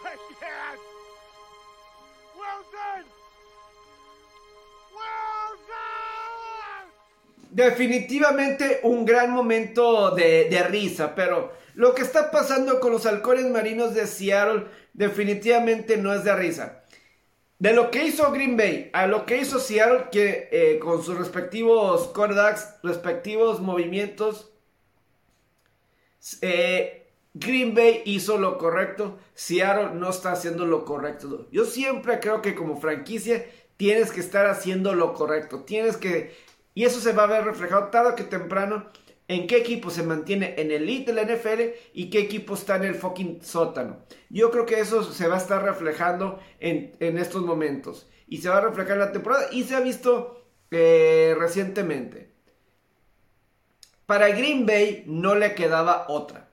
I can't! Wilson! Definitivamente un gran momento de, risa, pero lo que está pasando con los halcones marinos de Seattle definitivamente no es de risa. De lo que hizo Green Bay a lo que hizo Seattle, que eh, con sus respectivos quarterbacks, respectivos movimientos, eh, Green Bay hizo lo correcto, Seattle no está haciendo lo correcto. Yo siempre creo que como franquicia tienes que estar haciendo lo correcto, tienes que... Y eso se va a ver reflejado tarde que temprano en qué equipo se mantiene en el elite de la NFL y qué equipo está en el fucking sótano. Yo creo que eso se va a estar reflejando en, estos momentos. Y se va a reflejar en la temporada y se ha visto eh, recientemente. Para Green Bay no le quedaba otra,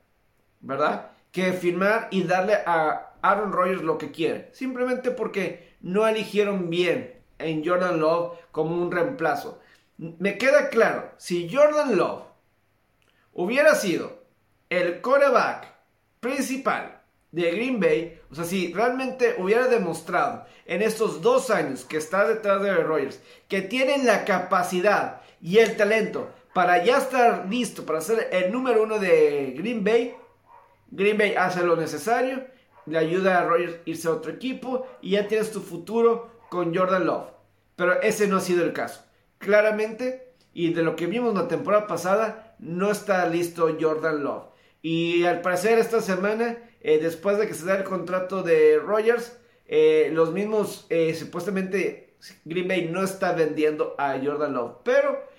¿verdad? Que firmar y darle a Aaron Rodgers lo que quiere. Simplemente porque no eligieron bien en Jordan Love como un reemplazo. Me queda claro, si Jordan Love hubiera sido el coreback principal de Green Bay, o sea, si realmente hubiera demostrado en estos dos años que está detrás de Rogers que tienen la capacidad y el talento para ya estar listo para ser el número uno de Green Bay, Green Bay hace lo necesario le ayuda a Rogers irse a otro equipo y ya tienes tu futuro con Jordan Love. Pero ese no ha sido el caso. Claramente, y de lo que vimos la temporada pasada, no está listo Jordan Love. Y al parecer esta semana, eh, después de que se da el contrato de Rogers, eh, los mismos, eh, supuestamente, Green Bay no está vendiendo a Jordan Love. Pero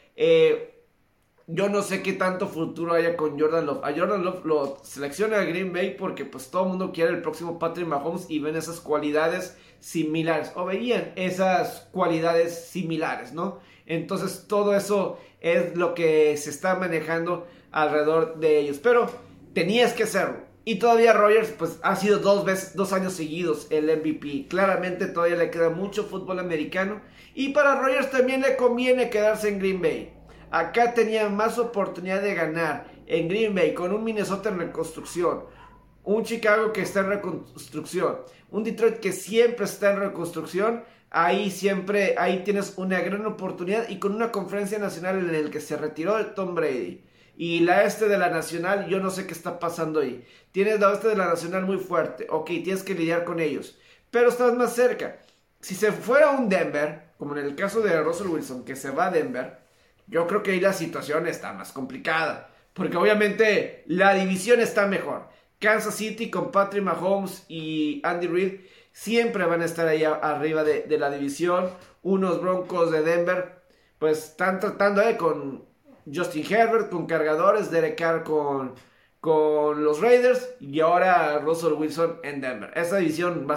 yo no sé qué tanto futuro haya con Jordan Love. A Jordan Love lo selecciona a Green Bay porque pues todo el mundo quiere el próximo Patrick Mahomes y ven esas cualidades similares o veían esas cualidades similares, ¿no? Entonces todo eso es lo que se está manejando alrededor de ellos. Pero tenías que hacerlo. Y todavía Rogers pues ha sido dos veces, dos años seguidos el MVP. Claramente todavía le queda mucho fútbol americano. Y para Rogers también le conviene quedarse en Green Bay. Acá tenía más oportunidad de ganar en Green Bay con un Minnesota en reconstrucción, un Chicago que está en reconstrucción, un Detroit que siempre está en reconstrucción. Ahí siempre, ahí tienes una gran oportunidad y con una conferencia nacional en el que se retiró Tom Brady. Y la este de la nacional, yo no sé qué está pasando ahí. Tienes la este de la nacional muy fuerte. Ok, tienes que lidiar con ellos. Pero estás más cerca. si se fuera un Denver, como en el caso de Russell Wilson, que se va a Denver, yo creo que ahí la situación está más complicada. Porque obviamente la división está mejor. Kansas City con Patrick Mahomes y Andy Reid siempre van a estar ahí arriba de, la división. Unos Broncos de Denver, pues están tratando eh, con Justin Herbert, con cargadores, Derek Carr con, con los Raiders y ahora Russell Wilson en Denver. Esa división va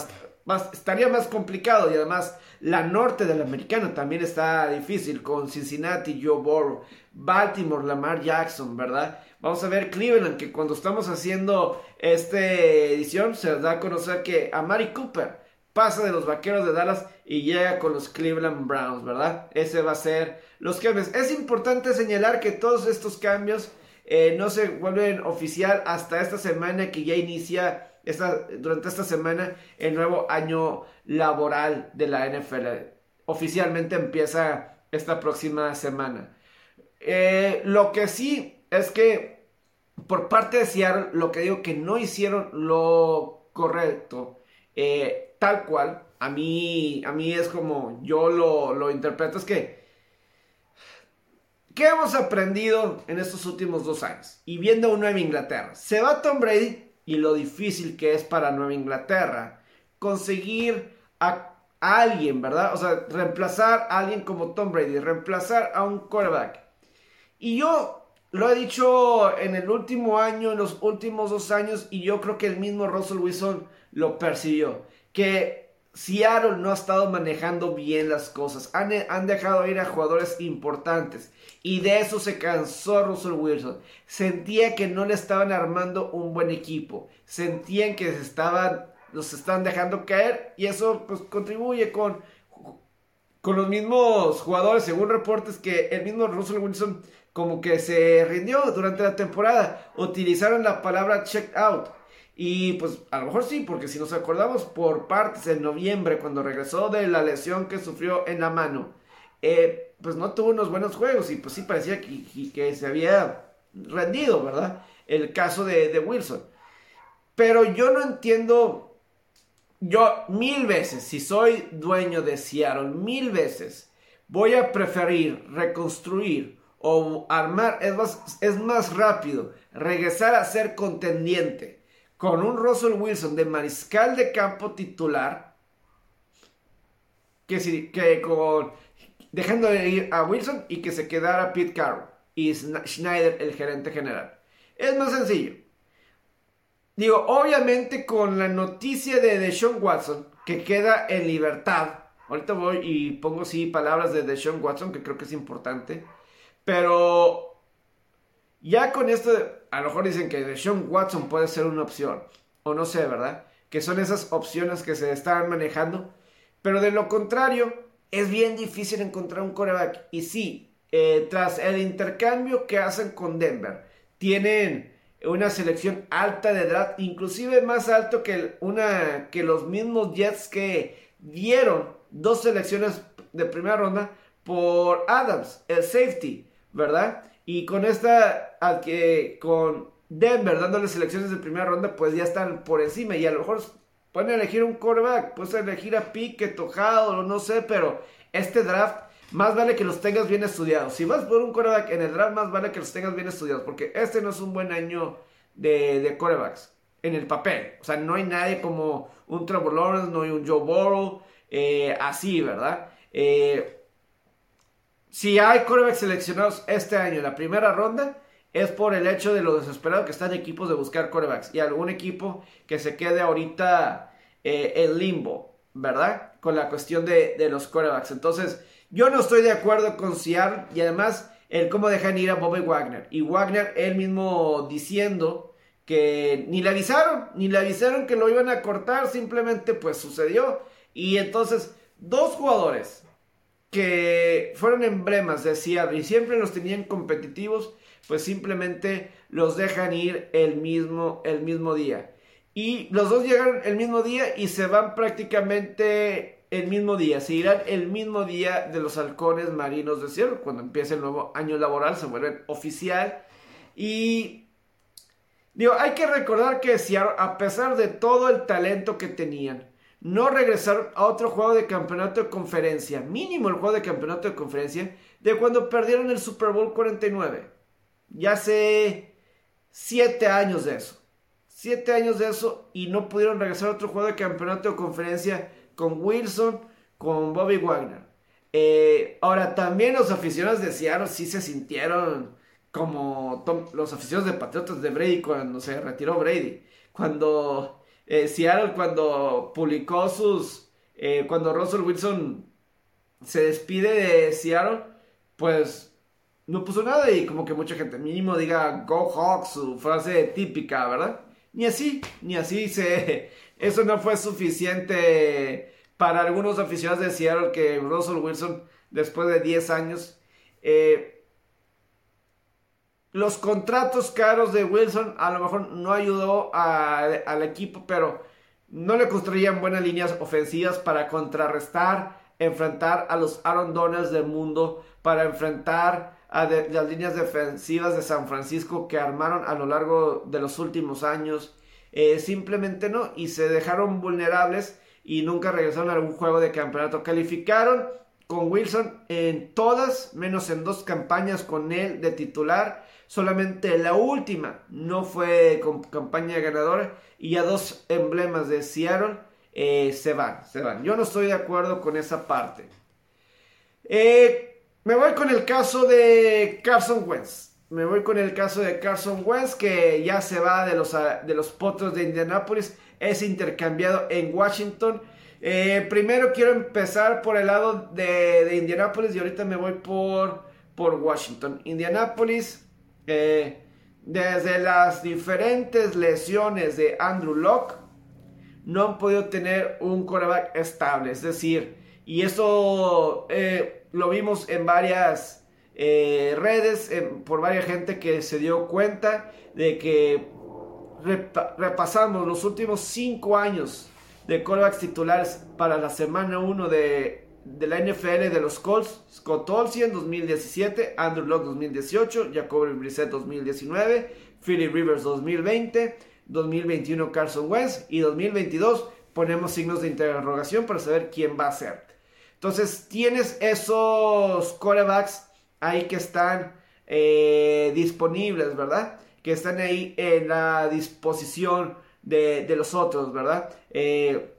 estaría más complicado y además la norte de la americana también está difícil con Cincinnati, Joe Burrow, Baltimore, Lamar Jackson, ¿verdad? Vamos a ver Cleveland, que cuando estamos haciendo esta edición se da a conocer que Amari Cooper pasa de los Vaqueros de Dallas y llega con los Cleveland Browns, ¿verdad? Ese va a ser los cambios. Es importante señalar que todos estos cambios eh, no se vuelven oficial hasta esta semana que ya inicia durante esta semana el nuevo año laboral de la NFL. Oficialmente empieza esta próxima semana. Eh, lo que sí es que por parte de Seattle, lo que digo que no hicieron lo correcto, eh, tal cual, a mí, a mí es como yo lo, lo interpreto, es que ¿Qué hemos aprendido en estos últimos dos años? Y viendo a Nueva Inglaterra. Se va Tom Brady y lo difícil que es para Nueva Inglaterra conseguir a, alguien, ¿verdad? O sea, reemplazar a alguien como Tom Brady, reemplazar a un quarterback. Y yo lo he dicho en el último año, en los últimos dos años, y yo creo que el mismo Russell Wilson lo percibió, que Seattle no ha estado manejando bien las cosas. Han, dejado ir a jugadores importantes. Y de eso se cansó Russell Wilson. Sentía que no le estaban armando un buen equipo. Sentían que se estaban, los estaban dejando caer. Y eso pues contribuye con, con los mismos jugadores. Según reportes que el mismo Russell Wilson como que se rindió durante la temporada. Utilizaron la palabra check out y pues a lo mejor sí, porque si nos acordamos por partes en noviembre, cuando regresó de la lesión que sufrió en la mano, eh, pues no tuvo unos buenos juegos y pues sí parecía que, que se había rendido, ¿verdad? El caso de, de Wilson. Pero yo no entiendo, yo mil veces, si soy dueño de Seattle, mil veces voy a preferir reconstruir o armar, es más, es más rápido regresar a ser contendiente con un Russell Wilson de mariscal de campo titular, que, si, que con, dejando de ir a Wilson y que se quedara Pete Carroll y Schneider el gerente general. Es más sencillo. Digo, obviamente con la noticia de Deshaun Watson, que queda en libertad. Ahorita voy y pongo sí palabras de Deshaun Watson, que creo que es importante. Pero ya con esto, a lo mejor dicen que Deshaun Watson puede ser una opción, o no sé, ¿verdad? Que son esas opciones que se están manejando. Pero de lo contrario, es bien difícil encontrar un coreback. Y sí, eh, tras el intercambio que hacen con Denver, tienen una selección alta de draft, inclusive más alto que, una, que los mismos Jets que dieron dos selecciones de primera ronda por Adams, el safety, ¿verdad? Y con esta, que con Denver dándole selecciones de primera ronda, pues ya están por encima. Y a lo mejor pueden elegir un quarterback, puedes elegir a Pique, o no sé, pero este draft más vale que los tengas bien estudiados. Si vas por un quarterback en el draft, más vale que los tengas bien estudiados, porque este no es un buen año de, de en el papel. O sea, no hay nadie como un Trevor Lawrence, no hay un Joe Burrow, eh, así, ¿verdad? Eh, si hay quarterbacks seleccionados este año en la primera ronda, es por el hecho de lo desesperado que están equipos de buscar quarterbacks y algún equipo que se quede ahorita eh, en limbo, ¿verdad? Con la cuestión de, los quarterbacks. Entonces, yo no estoy de acuerdo con Seattle y además el cómo dejan ir a Bobby Wagner. Y Wagner él mismo diciendo que ni le avisaron, ni le avisaron que lo iban a cortar, simplemente pues sucedió. Y entonces, dos jugadores que fueron emblemas de Seattle y siempre los tenían competitivos, pues simplemente los dejan ir el mismo, el mismo día. Y los dos llegaron el mismo día y se van prácticamente el mismo día. Se irán el mismo día de los halcones marinos de Seattle. Cuando empiece el nuevo año laboral se vuelven oficial. Y digo, hay que recordar que Seattle, a pesar de todo el talento que tenían, no regresaron a otro juego de campeonato de conferencia, mínimo el juego de campeonato de conferencia, de cuando perdieron el Super Bowl 49. Ya hace 7 años de eso. 7 años de eso y no pudieron regresar a otro juego de campeonato de conferencia con Wilson, con Bobby Wagner. Eh, ahora, también los aficionados de Seattle sí se sintieron como los aficionados de Patriotas de Brady cuando se retiró Brady. Cuando eh, Seattle, cuando publicó sus... Eh, cuando Russell Wilson se despide de Seattle, pues no puso nada y como que mucha gente mínimo diga Go Hawks, su frase típica, ¿verdad? Ni así, ni así se... Eso no fue suficiente para algunos aficionados de que Russell Wilson, después de 10 años, eh, los contratos caros de Wilson a lo mejor no ayudó al equipo, pero no le construían buenas líneas ofensivas para contrarrestar, enfrentar a los Aaron Donalds del mundo, para enfrentar a las líneas defensivas de San Francisco que armaron a lo largo de los últimos años. Eh, simplemente no, y se dejaron vulnerables y nunca regresaron a algún juego de campeonato. Calificaron con Wilson en todas, menos en dos campañas con él de titular. Solamente la última no fue con campaña ganadora y ya dos emblemas de Seattle eh, se van, se van. Yo no estoy de acuerdo con esa parte. Eh, me voy con el caso de Carson Wentz. Me voy con el caso de Carson Wentz que ya se va de los, de los potros de Indianapolis. Es intercambiado en Washington. Eh, primero quiero empezar por el lado de, de Indianapolis y ahorita me voy por, por Washington. Indianapolis eh, desde las diferentes lesiones de Andrew Locke, no han podido tener un coreback estable. Es decir, y eso eh, lo vimos en varias eh, redes, por varias gente que se dio cuenta de que repasamos los últimos cinco años de corebacks titulares para la semana 1 de de la NFL de los Colts, Scott Olsen 2017, Andrew Locke 2018, Jacoby Brissett 2019, Philip Rivers 2020, 2021 Carson Wentz y 2022 ponemos signos de interrogación para saber quién va a ser. Entonces tienes esos corebacks ahí que están eh, disponibles, ¿verdad? Que están ahí en la disposición de, los otros, ¿verdad? Eh,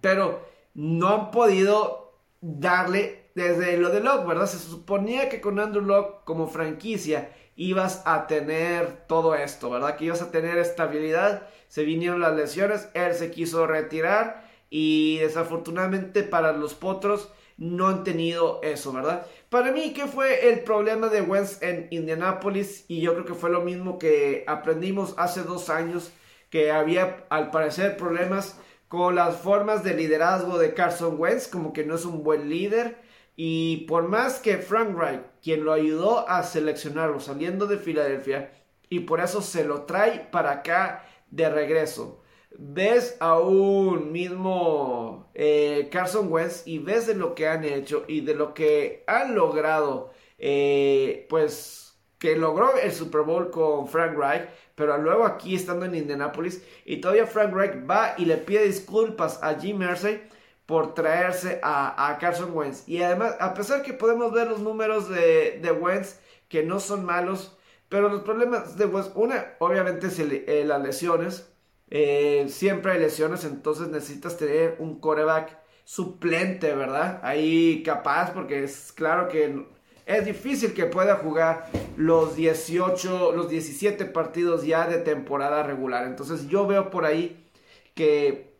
pero no han podido darle desde lo de Locke, ¿verdad? Se suponía que con Andrew Locke como franquicia ibas a tener todo esto, ¿verdad? Que ibas a tener estabilidad, se vinieron las lesiones, él se quiso retirar y desafortunadamente para los Potros no han tenido eso, ¿verdad? Para mí, ¿qué fue el problema de Wentz en Indianapolis? Y yo creo que fue lo mismo que aprendimos hace dos años, que había al parecer problemas con las formas de liderazgo de Carson Wentz, como que no es un buen líder. Y por más que Frank Wright, quien lo ayudó a seleccionarlo saliendo de Filadelfia, y por eso se lo trae para acá de regreso. Ves a un mismo eh, Carson Wentz y ves de lo que han hecho y de lo que han logrado, eh, pues que logró el Super Bowl con Frank Wright pero luego aquí estando en Indianapolis y todavía Frank Reich va y le pide disculpas a Jim Mersey por traerse a, Carson Wentz. Y además, a pesar que podemos ver los números de, de Wentz que no son malos, pero los problemas de Wentz, una, obviamente es eh, las lesiones. Eh, siempre hay lesiones, entonces necesitas tener un coreback suplente, ¿verdad? Ahí capaz, porque es claro que es difícil que pueda jugar los 18, los 17 partidos ya de temporada regular. Entonces yo veo por ahí que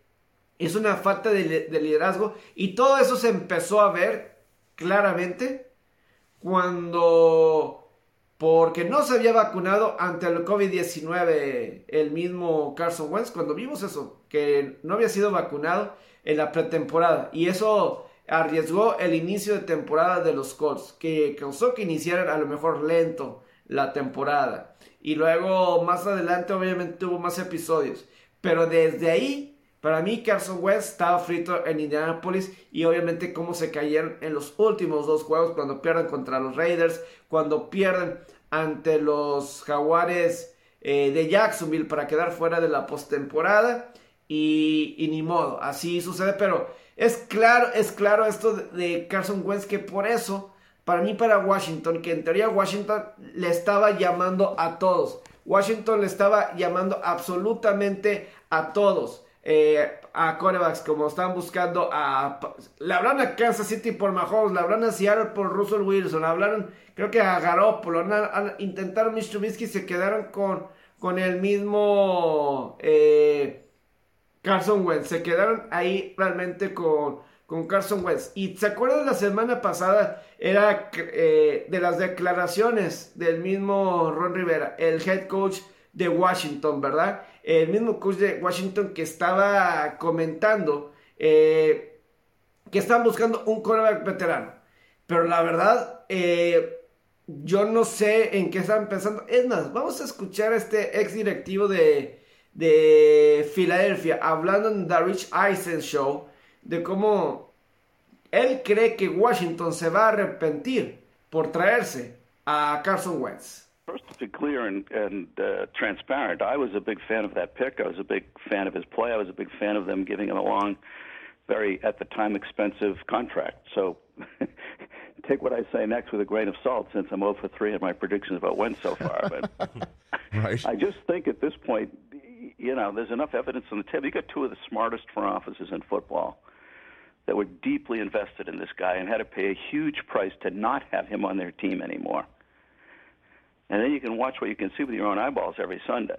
es una falta de, liderazgo y todo eso se empezó a ver claramente cuando porque no se había vacunado ante el COVID-19 el mismo Carson Wentz, cuando vimos eso, que no había sido vacunado en la pretemporada. Y eso arriesgó el inicio de temporada de los Colts, que causó que iniciaran a lo mejor lento la temporada. Y luego más adelante obviamente tuvo más episodios. Pero desde ahí, para mí Carson West estaba frito en Indianapolis y obviamente cómo se cayeron en los últimos dos juegos cuando pierden contra los Raiders, cuando pierden ante los Jaguares eh, de Jacksonville para quedar fuera de la postemporada Y, y, ni modo, así sucede, pero es claro, es claro esto de Carson Wentz que por eso, para mí, para Washington, que en teoría Washington le estaba llamando a todos. Washington le estaba llamando absolutamente a todos. Eh, a corebacks, como están buscando a. Le hablaron a Kansas City por Mahomes, le hablaron a Seattle por Russell Wilson, hablaron, creo que a Garoppolo, intentaron Mitch Trubisky y se quedaron con, con el mismo eh, Carson Wentz, se quedaron ahí realmente con, con Carson Wentz. Y se acuerdan la semana pasada, era eh, de las declaraciones del mismo Ron Rivera, el head coach de Washington, ¿verdad? El mismo coach de Washington que estaba comentando eh, que están buscando un quarterback veterano. Pero la verdad, eh, yo no sé en qué están pensando. Es más, vamos a escuchar a este ex directivo de, de Filadelfia hablando en The Rich Eisen Show de cómo él cree que Washington se va a arrepentir por traerse a Carson Wentz. First, to be clear and, and uh, transparent, I was a big fan of that pick. I was a big fan of his play. I was a big fan of them giving him a long, very, at the time, expensive contract. So take what I say next with a grain of salt since I'm 0 for 3 in my predictions about when so far. But right. I just think at this point, you know, there's enough evidence on the table. You got two of the smartest front offices in football that were deeply invested in this guy and had to pay a huge price to not have him on their team anymore and then you can watch what you can see with your own eyeballs every Sunday.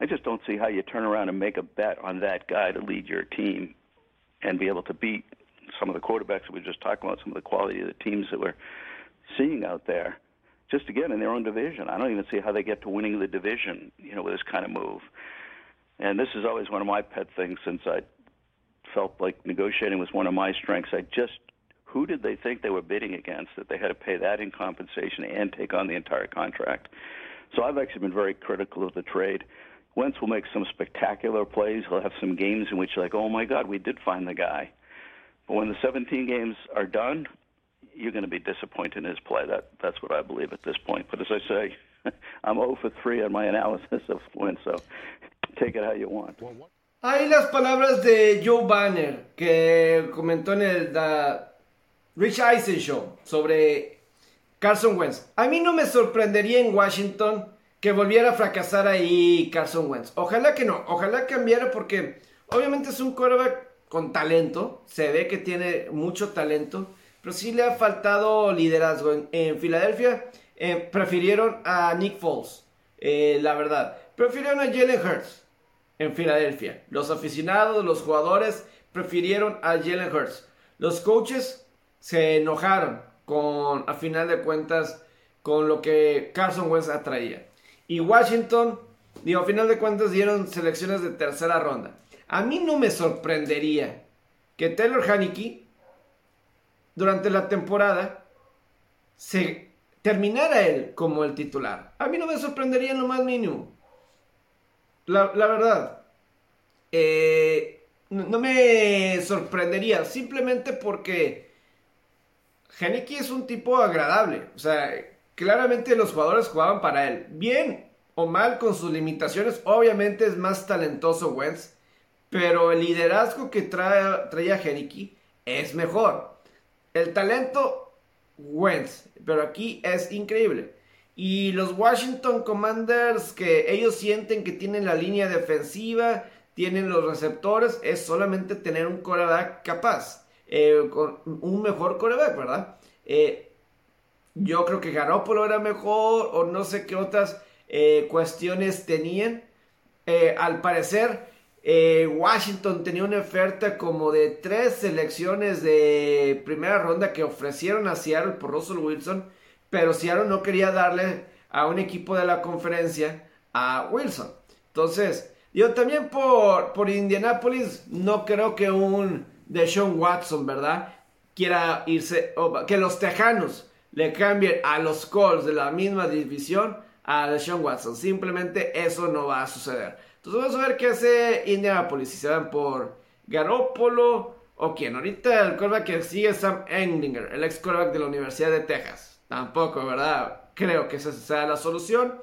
I just don't see how you turn around and make a bet on that guy to lead your team and be able to beat some of the quarterbacks that we just talked about, some of the quality of the teams that we're seeing out there. Just again in their own division, I don't even see how they get to winning the division, you know, with this kind of move. And this is always one of my pet things since I felt like negotiating was one of my strengths. I just who did they think they were bidding against that they had to pay that in compensation and take on the entire contract? So I've actually been very critical of the trade. Wentz will make some spectacular plays. He'll have some games in which like, oh my God, we did find the guy. But when the 17 games are done, you're going to be disappointed in his play. That that's what I believe at this point. But as I say, I'm 0 for 3 on my analysis of Wentz, so take it how you want. Ahí las palabras de Joe Banner que comentó en el da, Rich Eisen sobre Carson Wentz. A mí no me sorprendería en Washington que volviera a fracasar ahí Carson Wentz. Ojalá que no, ojalá cambiara porque obviamente es un quarterback con talento, se ve que tiene mucho talento, pero sí le ha faltado liderazgo. En, Filadelfia eh, prefirieron a Nick Foles, eh, la verdad. Prefirieron a Jalen Hurts en Filadelfia. Los aficionados, los jugadores prefirieron a Jalen Hurts. Los coaches se enojaron con, a final de cuentas, con lo que Carson Wentz atraía. Y Washington, digo, a final de cuentas dieron selecciones de tercera ronda. A mí no me sorprendería que Taylor Haneke, durante la temporada, se terminara él como el titular. A mí no me sorprendería en lo más mínimo. La, verdad. Eh, no me sorprendería. Simplemente porque Haneke es un tipo agradable. O sea, claramente los jugadores jugaban para él. Bien o mal con sus limitaciones. Obviamente es más talentoso Wentz. Pero el liderazgo que trae, traía Haneke es mejor. El talento, Wentz. Pero aquí es increíble. Y los Washington Commanders que ellos sienten que tienen la línea defensiva, tienen los receptores, es solamente tener un coreback capaz. Eh, con un mejor coreback, ¿verdad? Eh, yo creo que Garoppolo era mejor o no sé qué otras eh, cuestiones tenían. al parecer, Washington tenía una oferta como de tres selecciones de primera ronda que ofrecieron a Seattle por Russell Wilson, pero Seattle no quería darle a un equipo de la conferencia a Wilson. Entonces, yo también por, por Indianapolis no creo que un de Sean Watson, ¿verdad? Quiera irse, que los Tejanos le cambien a los Colts de la misma división a Sean Watson. Simplemente eso no va a suceder. Entonces vamos a ver qué hace Indianapolis. Si se van por Garoppolo o quién. Ahorita el quarterback que sigue es Sam Englinger, el ex quarterback de la Universidad de Texas. Tampoco, ¿verdad? Creo que esa sea la solución.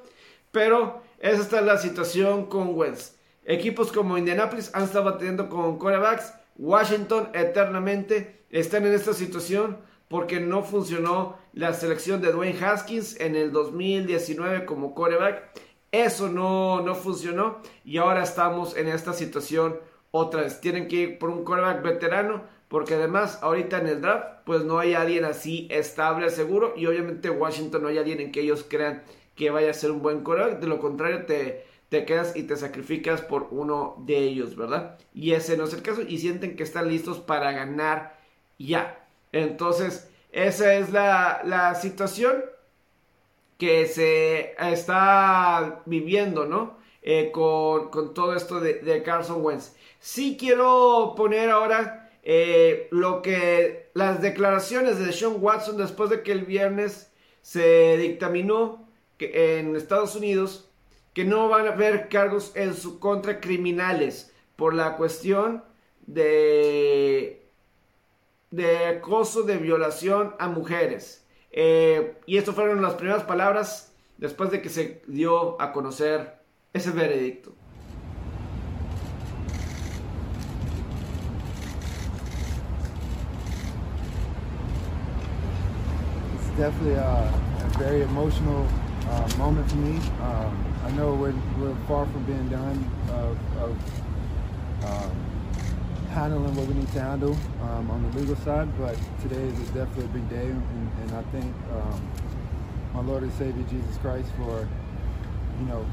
Pero esa está la situación con Wentz. Equipos como Indianapolis han estado batiendo con corebacks. Washington eternamente están en esta situación porque no funcionó la selección de Dwayne Haskins en el 2019 como coreback. Eso no, no funcionó y ahora estamos en esta situación otra vez. Tienen que ir por un coreback veterano porque además ahorita en el draft pues no hay alguien así estable, seguro y obviamente Washington no hay alguien en que ellos crean que vaya a ser un buen coreback. De lo contrario te te quedas y te sacrificas por uno de ellos, ¿verdad? Y ese no es el caso y sienten que están listos para ganar ya. Entonces, esa es la, situación que se está viviendo, ¿no? Eh, con, todo esto de, Carson Wentz. Sí quiero poner ahora eh, lo que las declaraciones de Sean Watson después de que el viernes se dictaminó que en Estados Unidos que no van a haber cargos en su contra criminales por la cuestión de, de acoso, de violación a mujeres. Eh, y estas fueron las primeras palabras después de que se dio a conocer ese veredicto. It's definitely a, very emotional uh, moment for me. Um, I know we're, we're far from being done of, of um, handling what we need to handle um, on the legal side, but today is definitely a big day, and, and I thank um, my Lord and Savior Jesus Christ for, you know,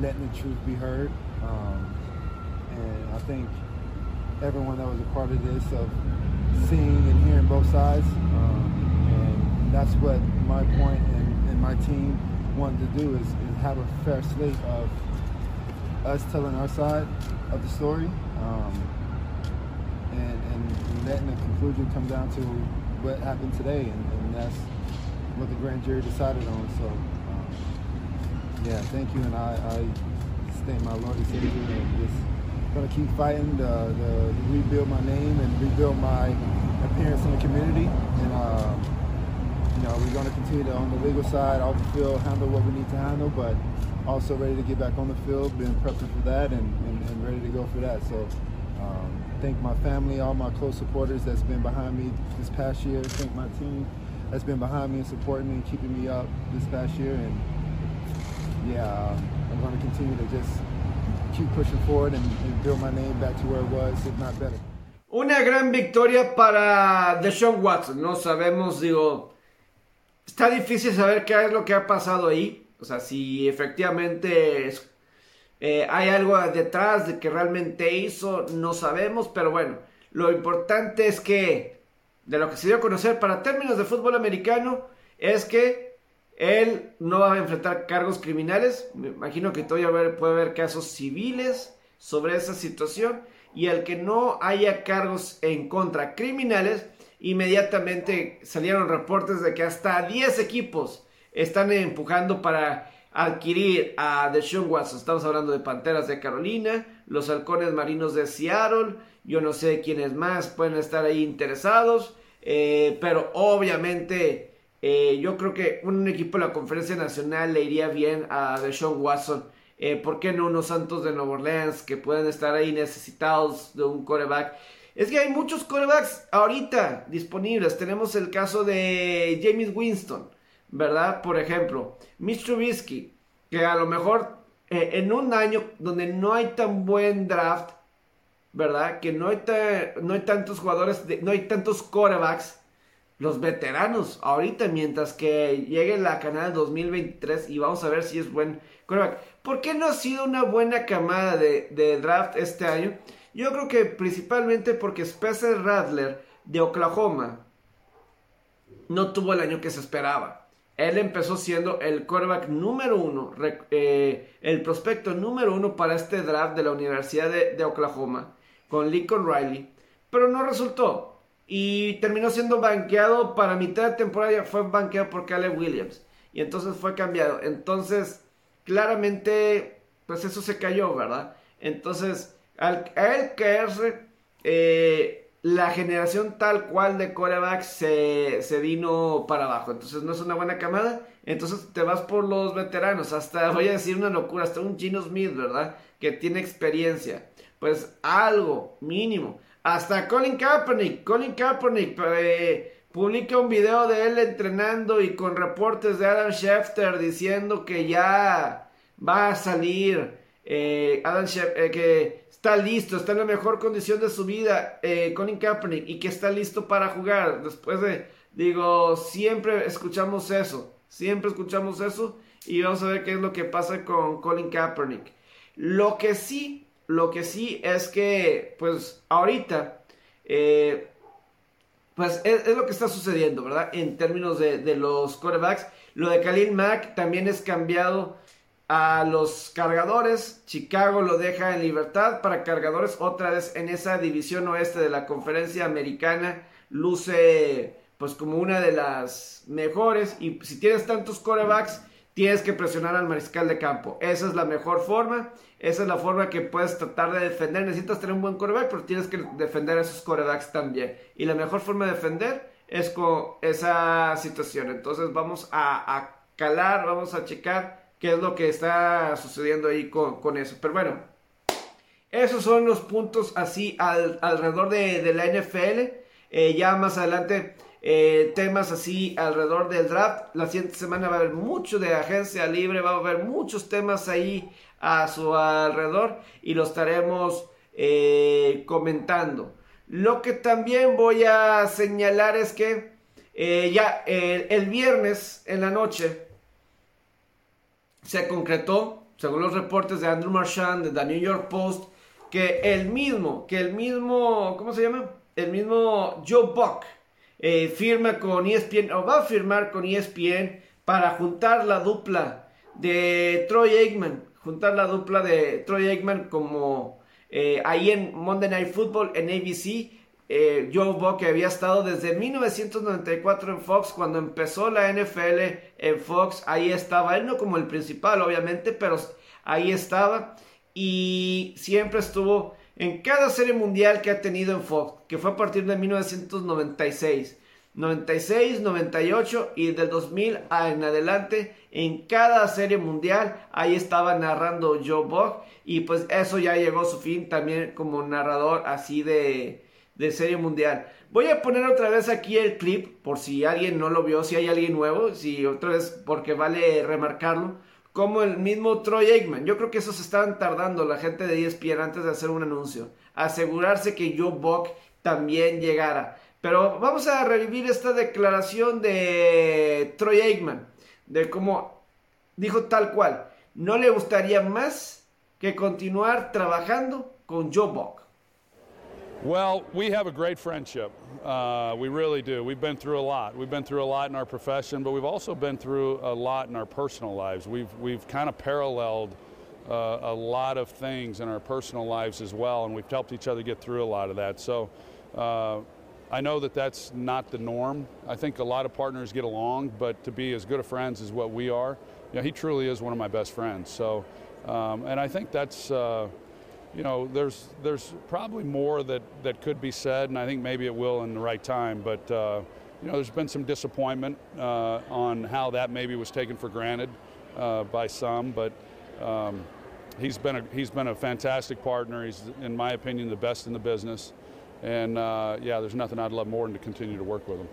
letting the truth be heard. Um, and I think everyone that was a part of this, of seeing and hearing both sides, um, and that's what my point and, and my team wanted to do is, is have a fair slate of us telling our side of the story um, and, and letting the conclusion come down to what happened today, and, and that's what the grand jury decided on. So, um, yeah, thank you, and I, I thank my Lord and Savior, and just gonna keep fighting to, rebuild my name and rebuild my appearance in the community, and. Uh, you know, we're going to continue to, on the legal side, off the field, handle what we need to handle, but also ready to get back on the field, been prepping for that and, and, and ready to go for that. So um, thank my family, all my close supporters that's been behind me this past year. Thank my team that's been behind me and supporting me and keeping me up this past year. And yeah, uh, I'm going to continue to just keep pushing forward and, and build my name back to where it was, if not better. Una gran victoria para Deshaun Watson, no sabemos, digo, está difícil saber qué es lo que ha pasado ahí. O sea, si efectivamente eh, hay algo detrás de que realmente hizo, no sabemos. Pero bueno, lo importante es que de lo que se dio a conocer para términos de fútbol americano es que él no va a enfrentar cargos criminales. Me imagino que todavía puede haber casos civiles sobre esa situación. Y el que no haya cargos en contra criminales inmediatamente salieron reportes de que hasta 10 equipos están empujando para adquirir a Deshaun Watson. Estamos hablando de Panteras de Carolina, los Halcones Marinos de Seattle, yo no sé quiénes más pueden estar ahí interesados, eh, pero obviamente eh, yo creo que un equipo de la Conferencia Nacional le iría bien a Deshaun Watson. Eh, ¿Por qué no unos Santos de Nueva Orleans que pueden estar ahí necesitados de un coreback? Es que hay muchos corebacks ahorita disponibles. Tenemos el caso de James Winston, ¿verdad? Por ejemplo, Mitch Trubisky, que a lo mejor eh, en un año donde no hay tan buen draft, ¿verdad? Que no hay, no hay tantos jugadores, no hay tantos corebacks, los veteranos, ahorita, mientras que llegue la canal 2023 y vamos a ver si es buen coreback. ¿Por qué no ha sido una buena camada de, de draft este año? Yo creo que principalmente porque Spencer Rattler de Oklahoma no tuvo el año que se esperaba. Él empezó siendo el quarterback número uno, eh, el prospecto número uno para este draft de la Universidad de, Oklahoma con Lincoln Riley, pero no resultó. Y terminó siendo banqueado para mitad de temporada, fue banqueado por Caleb Williams. Y entonces fue cambiado. Entonces, claramente, pues eso se cayó, ¿verdad? Entonces, al, él caerse, eh, la generación tal cual de corebacks se, se, vino para abajo. Entonces no es una buena camada. Entonces te vas por los veteranos, hasta voy a decir una locura, hasta un Gino Smith, ¿verdad? Que tiene experiencia. Pues algo mínimo. Hasta Colin Kaepernick, Colin Kaepernick eh, publica un video de él entrenando y con reportes de Adam Schefter diciendo que ya va a salir. Eh, Adam Schefter, eh, que listo, está en la mejor condición de su vida, Colin Kaepernick, y que está listo para jugar. Después de, digo, siempre escuchamos eso, siempre escuchamos eso, y vamos a ver qué es lo que pasa con Colin Kaepernick. Lo que sí lo que sí es que, pues, ahorita, eh, pues es, lo que está sucediendo, ¿verdad? En términos de, los quarterbacks. Lo de Khalil Mack también es cambiado a los cargadores. Chicago lo deja en libertad para cargadores. Otra vez en esa división oeste de la conferencia americana. Luce pues como una de las mejores. Y si tienes tantos quarterbacks, tienes que presionar al mariscal de campo. Esa es la mejor forma. Esa es la forma que puedes tratar de defender. Necesitas tener un buen coreback, pero tienes que defender a esos corebacks también. Y la mejor forma de defender es con esa situación. Entonces vamos a, calar, vamos a checar qué es lo que está sucediendo ahí con, eso. Pero bueno, esos son los puntos así alrededor de, la NFL. Eh, ya más adelante eh, temas así alrededor del draft. La siguiente semana va a haber mucho de agencia libre, va a haber muchos temas ahí a su alrededor y lo estaremos eh, comentando. Lo que también voy a señalar es que ya el viernes en la noche se concretó, según los reportes de Andrew Marchand de The New York Post, que el mismo, que el mismo, ¿cómo se llama? El mismo Joe Buck eh, firma con ESPN o va a firmar con ESPN para juntar la dupla de Troy Aikman, juntar la dupla de Troy Aikman como eh, ahí en Monday Night Football en ABC. Eh, Joe Buck había estado desde 1994 en Fox cuando empezó la NFL en Fox ahí estaba. Él no como el principal obviamente pero ahí estaba. Y siempre estuvo en cada serie mundial que ha tenido en Fox, que fue a partir de 1996. 96, 98 y del 2000 en adelante en cada serie mundial ahí estaba narrando Joe Buck. Y pues eso ya llegó a su fin también como narrador así de, de serie mundial. Voy a poner otra vez aquí el clip por si alguien no lo vio, si hay alguien nuevo, si otra vez porque vale remarcarlo como el mismo Troy Aikman. Yo creo que eso se estaban tardando la gente de ESPN antes de hacer un anuncio. Asegurarse que Joe Buck también llegara. Pero vamos a revivir esta declaración de Troy Aikman. De cómo dijo tal cual. No le gustaría más que continuar trabajando con Joe Buck. Well, we have a great friendship. Uh, we really do. We've been through a lot. We've been through a lot in our profession, but we've also been through a lot in our personal lives. We've we've kind of paralleled uh, a lot of things in our personal lives as well, and we've helped each other get through a lot of that. So. Uh, I know that that's not the norm. I think a lot of partners get along, but to be as good of friends as what we are, you know, he truly is one of my best friends. So, um, and I think that's uh, you know, there's there's probably more that that could be said, and I think maybe it will in the right time. But uh, you know, there's been some disappointment uh, on how that maybe was taken for granted uh, by some, but. Um, he's been a he's been a fantastic partner. He's, in my opinion, the best in the business, and uh, yeah, there's nothing I'd love more than to continue to work with him.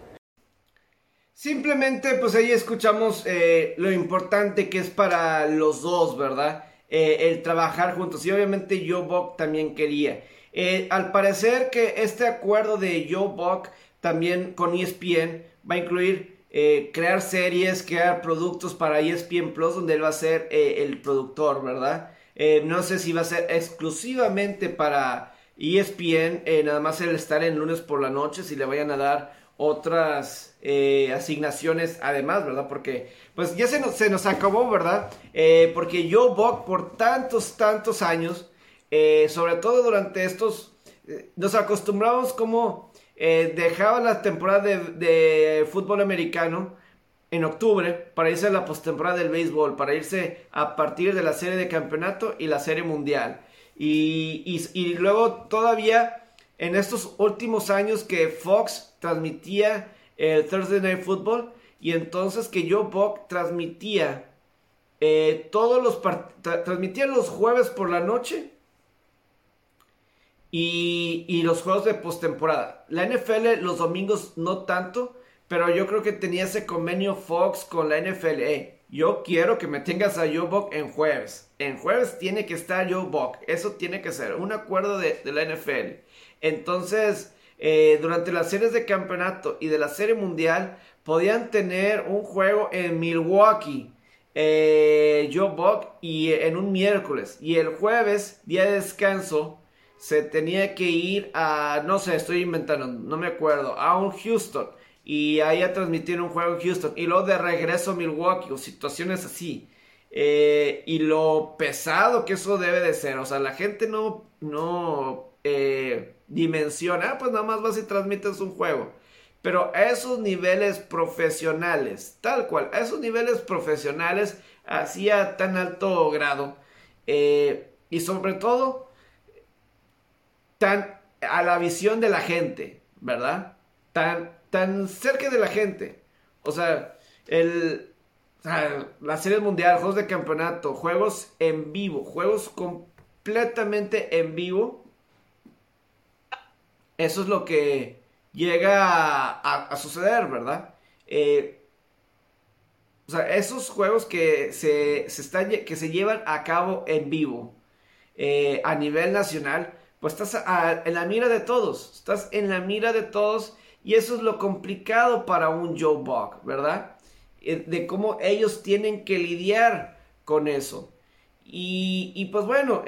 Simplemente, pues ahí escuchamos eh, lo importante que es para los dos, ¿verdad? Eh, el trabajar juntos. Y obviamente Joe Buck también quería. Eh, al parecer que este acuerdo de Joe Buck también con ESPN va a incluir eh, crear series, crear productos para ESPN Plus, donde él va a ser el productor, ¿verdad? no sé si va a ser exclusivamente para ESPN, nada más el estar en lunes por la noche, si le vayan a dar otras eh, asignaciones además, ¿verdad? Porque pues ya se nos, se nos acabó, ¿verdad? Eh, porque yo, Buck, por tantos, tantos años, eh, sobre todo durante estos, nos acostumbramos como dejaba la temporada de, fútbol americano en octubre para irse a la postemporada del béisbol, para irse a partir de la serie de campeonato y la serie mundial. Y, y luego todavía en estos últimos años que Fox transmitía el Thursday Night Football y entonces que Joe Buck transmitía eh, todos los transmitía los jueves por la noche y, y los juegos de postemporada. La NFL los domingos no tanto, pero yo creo que tenía ese convenio Fox con la NFL. Yo quiero que me tengas a Joe Buck en jueves. En jueves tiene que estar Joe Buck. Eso tiene que ser un acuerdo de, de la NFL. Entonces, eh, durante las series de campeonato y de la serie mundial, podían tener un juego en Milwaukee. Eh, Joe Buck y en un miércoles. Y el jueves, día de descanso, se tenía que ir a, no sé, estoy inventando, no me acuerdo, a un Houston. Y ahí a transmitir un juego en Houston. Y luego de regreso a Milwaukee o situaciones así. Eh, y lo pesado que eso debe de ser. O sea, la gente no, no eh, dimensiona, ah, pues nada más vas y transmites un juego. Pero a esos niveles profesionales, tal cual, a esos niveles profesionales, así a tan alto grado, eh, y sobre todo, tan a la visión de la gente, ¿verdad? Tan, tan cerca de la gente. O sea, el, la serie mundial, juegos de campeonato, juegos en vivo, juegos completamente en vivo eso es lo que llega a, suceder, ¿verdad? Eh, o sea, esos juegos que se, están, que se llevan a cabo en vivo eh, a nivel nacional, pues estás en la mira de todos, estás en la mira de todos y eso es lo complicado para un Joe Buck, ¿verdad? Eh, de cómo ellos tienen que lidiar con eso. Y pues bueno,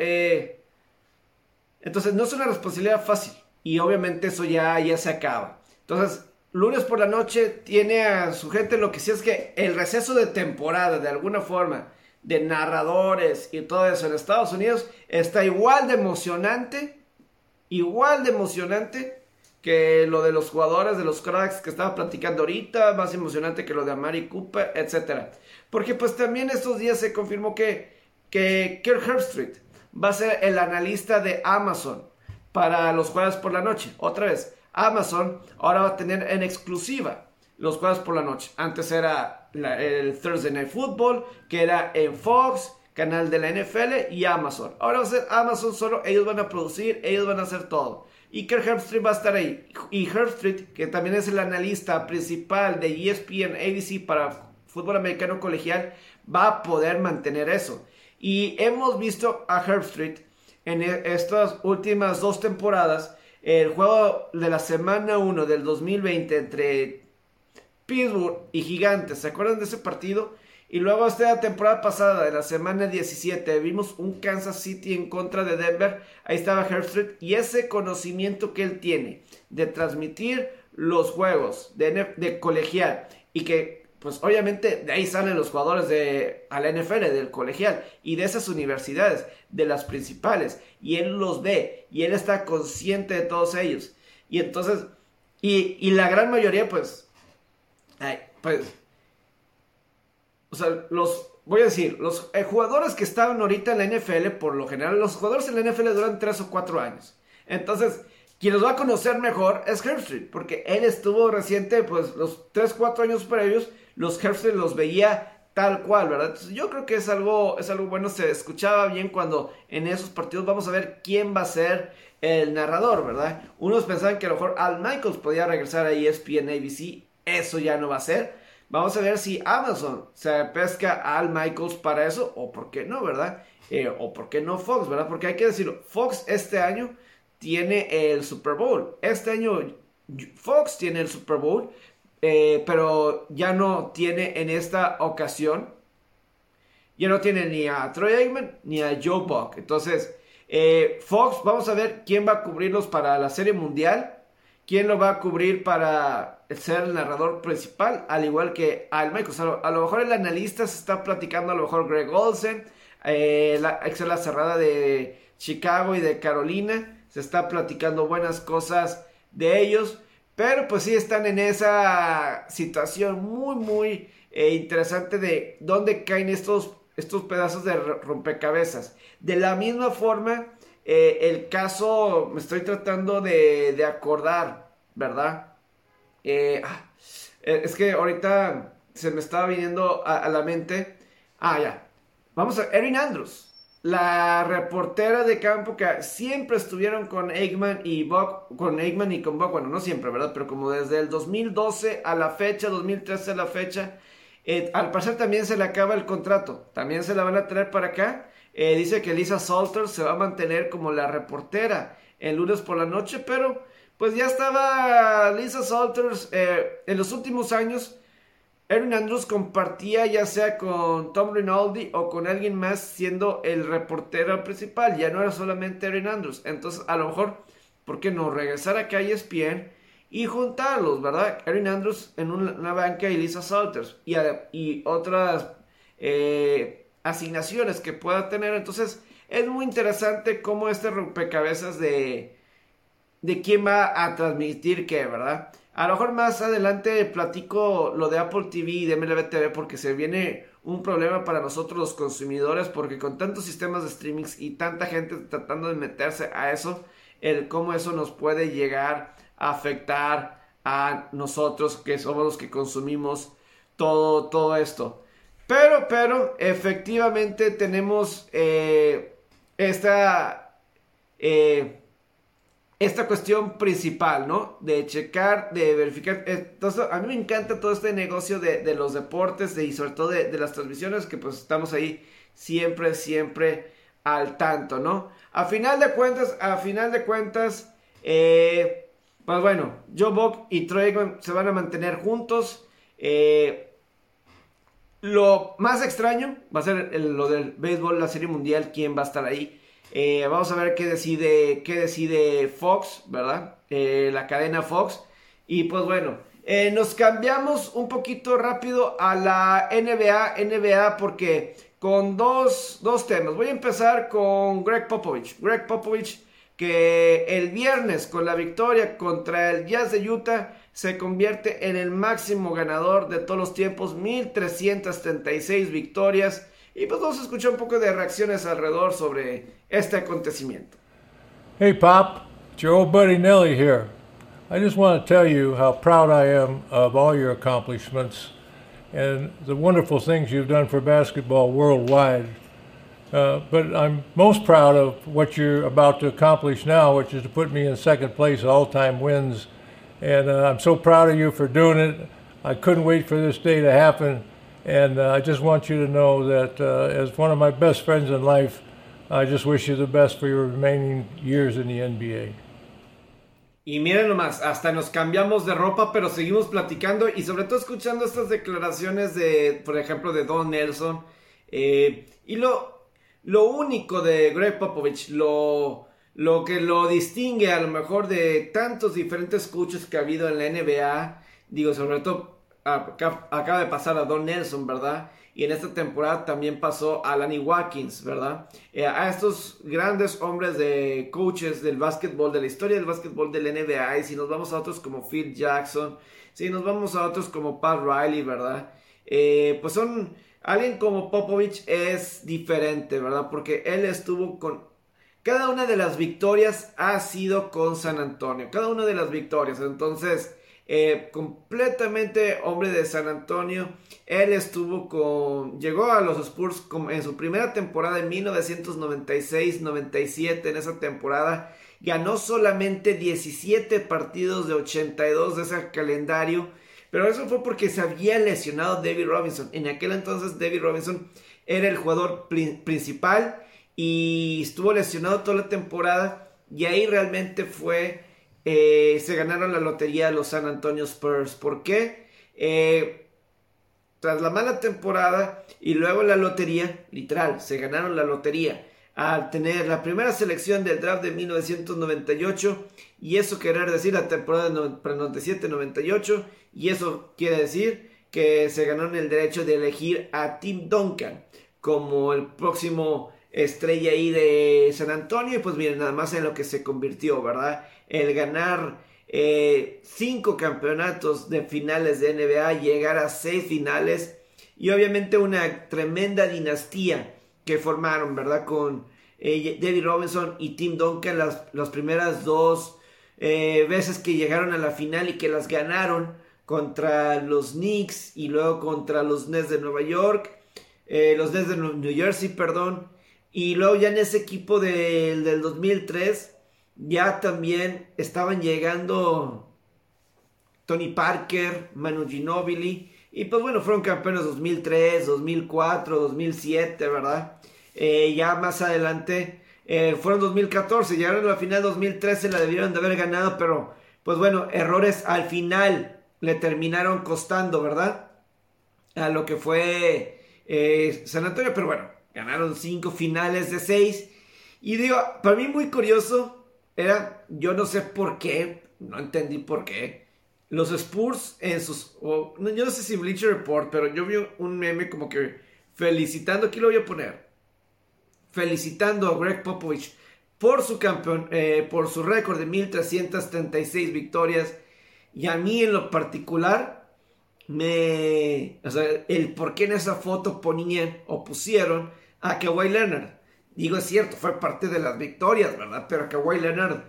entonces no es una responsabilidad fácil y obviamente eso ya, ya se acaba. Entonces, lunes por la noche tiene a su gente lo que sí es que el receso de temporada, de alguna forma, de narradores y todo eso en Estados Unidos está igual de emocionante, igual de emocionante que lo de los jugadores, de los cracks que estaba platicando ahorita, más emocionante que lo de Amari Cooper, etc. Porque pues también estos días se confirmó que, que Kirk Herbstreit va a ser el analista de Amazon para los jueves por la noche. Otra vez, Amazon ahora va a tener en exclusiva los jueves por la noche. Antes era el Thursday Night Football, que era en Fox, canal de la NFL y Amazon. Ahora va a ser Amazon solo, ellos van a producir, ellos van a hacer todo. Y Kirk Herbstreit va a estar ahí. Y Herbstreit, que también es el analista principal de ESPN ABC para fútbol americano colegial, va a poder mantener eso. Y hemos visto a Herbstreit en e, estas últimas dos temporadas, el juego de la semana 1 del 2020 entre Pittsburgh y Gigantes, ¿se acuerdan de ese partido? Y luego esta temporada pasada, de la semana 17, vimos un Kansas City en contra de Denver. Ahí estaba Herbstreit y ese conocimiento que él tiene de transmitir los juegos de, de colegial y que pues obviamente de ahí salen los jugadores de a la NFL, del colegial y de esas universidades, de las principales, y él los ve y él está consciente de todos ellos. Y entonces, y, la gran mayoría, pues, pues, o sea, los, voy a decir, los eh, jugadores que estaban ahorita en la NFL, por lo general, los jugadores en la NFL duran 3 o 4 años. Entonces, quien los va a conocer mejor es Herbstreit, porque él estuvo reciente, pues, los 3, 4 años previos los Herbstreit los veía tal cual, ¿verdad? Yo creo que es algo, es algo bueno, se escuchaba bien cuando en esos partidos vamos a ver quién va a ser el narrador, ¿verdad? Unos pensaban que a lo mejor Al Michaels podía regresar a ESPN ABC, eso ya no va a ser. Vamos a ver si Amazon se pesca a Al Michaels para eso, o por qué no, ¿verdad? Eh, o por qué no Fox, ¿verdad? Porque hay que decirlo, Fox este año tiene el Super Bowl. Este año Fox tiene el Super Bowl, eh, pero ya no tiene en esta ocasión, ya no tiene ni a Troy Aikman ni a Joe Buck. Entonces, eh, Fox, vamos a ver quién va a cubrirlos para la Serie Mundial, quién lo va a cubrir para ser el narrador principal, al igual que Al Michael. a lo mejor el analista se está platicando, a lo mejor Greg Olsen, eh, la, la cerrada de Chicago y de Carolina, se está platicando buenas cosas de ellos. Pero pues sí están en esa situación muy, muy eh, interesante de dónde caen estos, estos pedazos de rompecabezas. De la misma forma, eh, el caso, me estoy tratando de, de acordar, ¿verdad? Eh, ah, es que ahorita se me estaba viniendo a, la mente. Ah, ya. Vamos a Erin Andrews, la reportera de campo que siempre estuvieron con Eggman y Buck, con Eggman y con Buck, bueno, no siempre, ¿verdad? Pero como desde el 2012 a la fecha, 2013 a la fecha, eh, al parecer también se le acaba el contrato, también se la van a traer para acá. Eh, dice que Lisa Salter se va a mantener como la reportera el lunes por la noche, pero pues ya estaba Lisa Salters eh, en los últimos años. Erin Andrews compartía ya sea con Tom Rinaldi o con alguien más siendo el reportero principal. Ya no era solamente Erin Andrews. Entonces, a lo mejor, ¿por qué no regresar a a ESPN y juntarlos, verdad? Erin Andrews en una, banca y Lisa Salters y, y otras eh, asignaciones que pueda tener. Entonces, es muy interesante cómo este rompecabezas de de quién va a transmitir qué, ¿verdad? A lo mejor más adelante platico lo de Apple TV y de MLB TV porque se viene un problema para nosotros los consumidores porque con tantos sistemas de streaming y tanta gente tratando de meterse a eso, el cómo eso nos puede llegar a afectar a nosotros que somos los que consumimos todo, todo esto. Pero, pero, efectivamente tenemos eh, esta... Eh, esta cuestión principal, ¿no? De checar, de verificar. Entonces, a mí me encanta todo este negocio de, los deportes y sobre todo de, las transmisiones que pues estamos ahí siempre, siempre al tanto, ¿no? A final de cuentas, a final de cuentas, eh, pues bueno, Joe Buck y Troy se van a mantener juntos. Eh, lo más extraño va a ser lo del béisbol, la serie mundial, quién va a estar ahí. Eh, vamos a ver qué decide, qué decide Fox, ¿verdad? Eh, la cadena Fox. Y pues bueno, eh, nos cambiamos un poquito rápido a la NBA, NBA porque con dos, dos temas. Voy a empezar con Greg Popovich. Greg Popovich que el viernes con la victoria contra el Jazz de Utah se convierte en el máximo ganador de todos los tiempos, 1336 victorias. Y pues vamos a escuchar un poco de reacciones alrededor sobre este acontecimiento. Hey Pop, it's your old buddy Nelly here. I just want to tell you how proud I am of all your accomplishments and the wonderful things you've done for basketball worldwide. Uh, but I'm most proud of what you're about to accomplish now, which is to put me in second place all time wins. And uh, I'm so proud of you for doing it. I couldn't wait for this day to happen. And uh, I just want you to know that uh, as one of my best friends in life, I just wish you the best for your remaining years in the NBA. Y miren nomás, hasta nos cambiamos de ropa, pero seguimos platicando y sobre todo escuchando estas declaraciones de, por ejemplo, de Don Nelson. Eh, y lo, lo único de Greg Popovich, lo, lo que lo distingue a lo mejor de tantos diferentes coaches que ha habido en la NBA, digo, sobre todo acaba de pasar a Don Nelson, ¿verdad? Y en esta temporada también pasó a Lanny Watkins, ¿verdad? Eh, a estos grandes hombres de coaches del básquetbol, de la historia del básquetbol del NBA. Y si nos vamos a otros como Phil Jackson, si nos vamos a otros como Pat Riley, ¿verdad? Eh, pues son, alguien como Popovich es diferente, ¿verdad? Porque él estuvo con, cada una de las victorias ha sido con San Antonio, cada una de las victorias. Entonces, eh, completamente hombre de San Antonio. Él estuvo con, llegó a los Spurs en su primera temporada en 1996-97. En esa temporada ganó solamente 17 partidos de 82 de ese calendario. Pero eso fue porque se había lesionado David Robinson. En aquel entonces David Robinson era el jugador principal y estuvo lesionado toda la temporada. Y ahí realmente fue eh, se ganaron la lotería de los San Antonio Spurs. ¿Por qué? Eh, tras la mala temporada y luego la lotería, literal, se ganaron la lotería al tener la primera selección del draft de 1998 y eso quiere decir la temporada 97-98 y eso quiere decir que se ganaron el derecho de elegir a Tim Duncan como el próximo estrella ahí de San Antonio y pues miren nada más en lo que se convirtió, ¿verdad? El ganar eh, cinco campeonatos de finales de NBA, llegar a seis finales y obviamente una tremenda dinastía que formaron, ¿verdad? Con eh, David Robinson y Tim Duncan las, las primeras dos eh, veces que llegaron a la final y que las ganaron. contra los Knicks y luego contra los Nets de Nueva York, eh, los Nets de New Jersey, perdón, y luego ya en ese equipo del 2003 ya también estaban llegando Tony Parker, Manu Ginobili, y pues bueno, fueron campeones 2003, 2004, 2007, ¿verdad? Eh, ya más adelante eh, fueron 2014, llegaron a la final 2013, la debieron de haber ganado, pero pues bueno, errores al final le terminaron costando, ¿verdad? A lo que fue eh, San Antonio, pero bueno, ganaron cinco finales de seis. Y digo, para mí muy curioso era, yo no sé por qué, no entendí por qué, los Spurs en sus, yo no sé si Bleacher Report, pero yo vi un meme como que felicitando, aquí lo voy a poner, felicitando a Greg Popovich por su campeón, eh, por su récord de 1336 victorias. Y a mí en lo particular, me. O sea, el por qué en esa foto ponían o pusieron a Kawhi Leonard. Digo, es cierto, fue parte de las victorias, ¿verdad? Pero Kawhi Leonard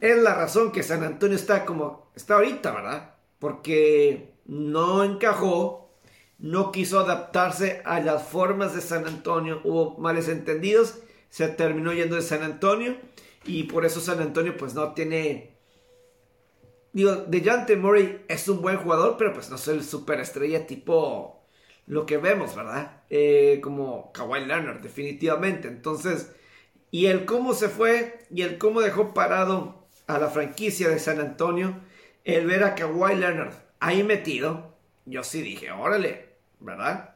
es la razón que San Antonio está como está ahorita, ¿verdad? Porque no encajó, no quiso adaptarse a las formas de San Antonio, hubo males entendidos se terminó yendo de San Antonio y por eso San Antonio pues no tiene... Digo, DeJounte Murray es un buen jugador, pero pues no es el superestrella tipo lo que vemos, ¿verdad? Eh, como Kawhi Leonard, definitivamente. Entonces, y el cómo se fue y el cómo dejó parado a la franquicia de San Antonio, el ver a Kawhi Leonard ahí metido, yo sí dije, órale, ¿verdad?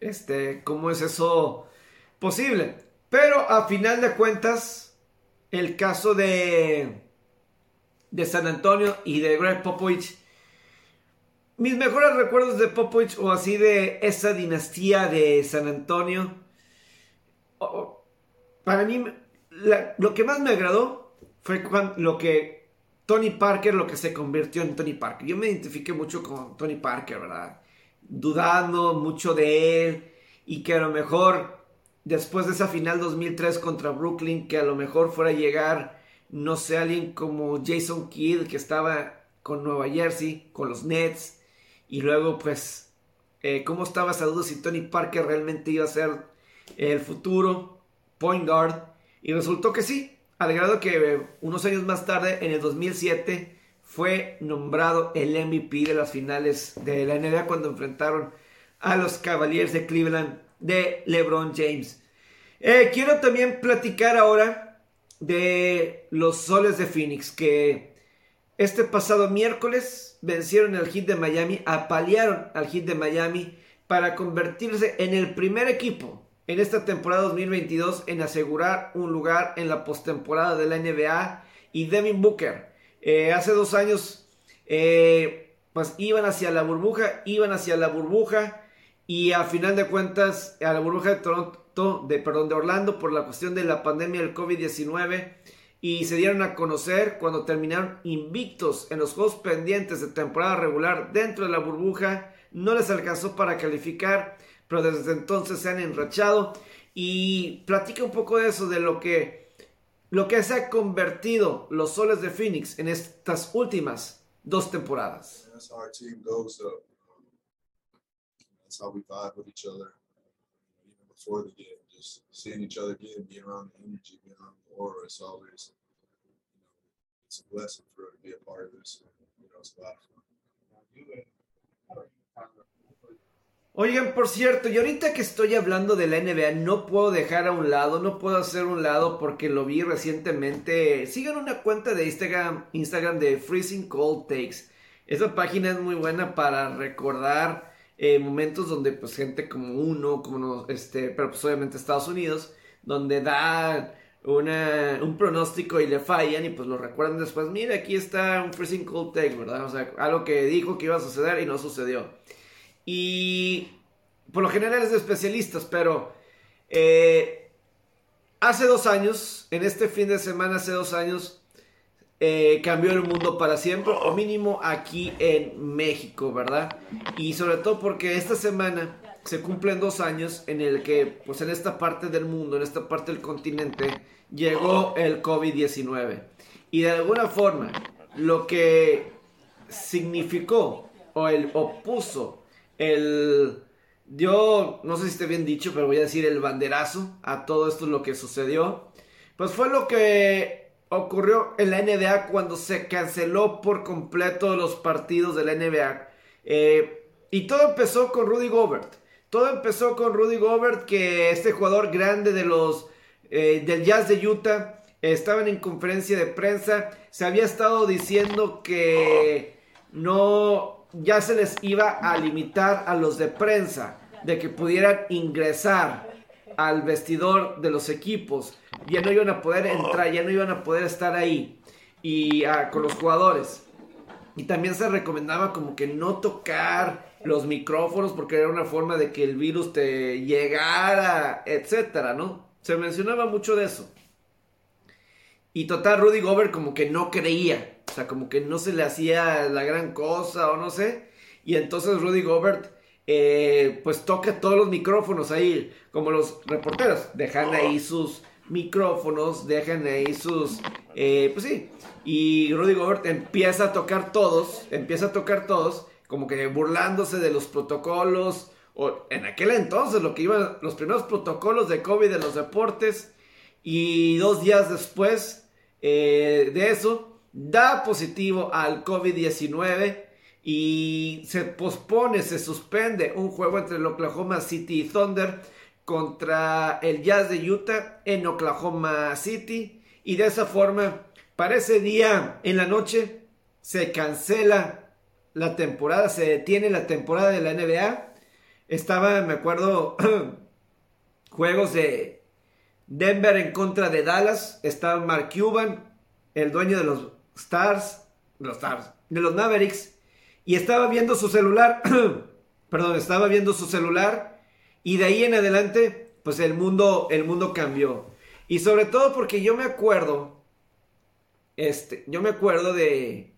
Este, ¿cómo es eso posible? Pero a final de cuentas, el caso de, de San Antonio y de Greg Popovich, mis mejores recuerdos de Popovich o así de esa dinastía de San Antonio, para mí lo que más me agradó fue lo que Tony Parker, lo que se convirtió en Tony Parker. Yo me identifiqué mucho con Tony Parker, ¿verdad? Dudando mucho de él y que a lo mejor después de esa final 2003 contra Brooklyn, que a lo mejor fuera a llegar, no sé, alguien como Jason Kidd, que estaba con Nueva Jersey, con los Nets, y luego pues, eh, ¿cómo estaba esa duda si Tony Parker realmente iba a ser el futuro point guard? Y resultó que sí, al grado que unos años más tarde, en el 2007, fue nombrado el MVP de las finales de la NBA cuando enfrentaron a los Cavaliers de Cleveland de LeBron James. Eh, quiero también platicar ahora de los soles de Phoenix que este pasado miércoles vencieron al Heat de Miami, apalearon al Heat de Miami para convertirse en el primer equipo en esta temporada 2022 en asegurar un lugar en la postemporada de la NBA y Devin Booker. Eh, hace dos años eh, pues iban hacia la burbuja, iban hacia la burbuja y a final de cuentas, a la burbuja de Toronto, de, perdón, de Orlando, por la cuestión de la pandemia del COVID-19, y se dieron a conocer cuando terminaron invictos en los juegos pendientes de temporada regular dentro de la burbuja, no les alcanzó para calificar, pero desde entonces se han enrachado. Y platica un poco de eso, de lo que, lo que se ha convertido los soles de Phoenix en estas últimas dos temporadas. before the game, just seeing each other again, being around the energy, being around always. Oigan, por cierto, y ahorita que estoy hablando de la NBA, no puedo dejar a un lado, no puedo hacer un lado porque lo vi recientemente. Sigan una cuenta de Instagram, Instagram de Freezing Cold Takes. Esa página es muy buena para recordar eh, momentos donde pues gente como uno, como no, este, pero pues obviamente Estados Unidos, donde da una, un pronóstico y le fallan y pues lo recuerdan después, mira, aquí está un freezing cold take, ¿verdad? O sea, algo que dijo que iba a suceder y no sucedió. Y por lo general es de especialistas, pero eh, hace dos años, en este fin de semana, hace dos años, eh, cambió el mundo para siempre, o mínimo aquí en México, ¿verdad? Y sobre todo porque esta semana se cumplen dos años en el que, pues en esta parte del mundo, en esta parte del continente, llegó el COVID-19. Y de alguna forma, lo que significó o el opuso el yo no sé si esté bien dicho, pero voy a decir el banderazo a todo esto lo que sucedió. Pues fue lo que ocurrió en la NBA cuando se canceló por completo los partidos de la NBA. Eh, y todo empezó con Rudy Gobert. Todo empezó con Rudy Gobert, que este jugador grande de los eh, del Jazz de Utah estaban en conferencia de prensa. Se había estado diciendo que no ya se les iba a limitar a los de prensa de que pudieran ingresar al vestidor de los equipos. Ya no iban a poder entrar, ya no iban a poder estar ahí y ah, con los jugadores. Y también se recomendaba como que no tocar los micrófonos porque era una forma de que el virus te llegara, etcétera, ¿no? Se mencionaba mucho de eso. Y total, Rudy Gobert como que no creía. O sea, como que no se le hacía la gran cosa o no sé. Y entonces Rudy Gobert eh, pues toca todos los micrófonos ahí, como los reporteros, dejan ahí sus micrófonos, dejan ahí sus, eh, pues sí, y Rudy Gobert empieza a tocar todos, empieza a tocar todos, como que burlándose de los protocolos, o en aquel entonces lo que iban los primeros protocolos de COVID de los deportes, y dos días después eh, de eso, da positivo al COVID-19 y se pospone, se suspende un juego entre el Oklahoma City Thunder contra el Jazz de Utah en Oklahoma City. Y de esa forma para ese día en la noche se cancela la temporada, se detiene la temporada de la NBA. Estaba, me acuerdo, juegos de Denver en contra de Dallas. Estaba Mark Cuban, el dueño de los Stars, los Stars, de los Mavericks y estaba viendo su celular, perdón, estaba viendo su celular y de ahí en adelante, pues el mundo, el mundo cambió. Y sobre todo porque yo me acuerdo, este, yo me acuerdo de...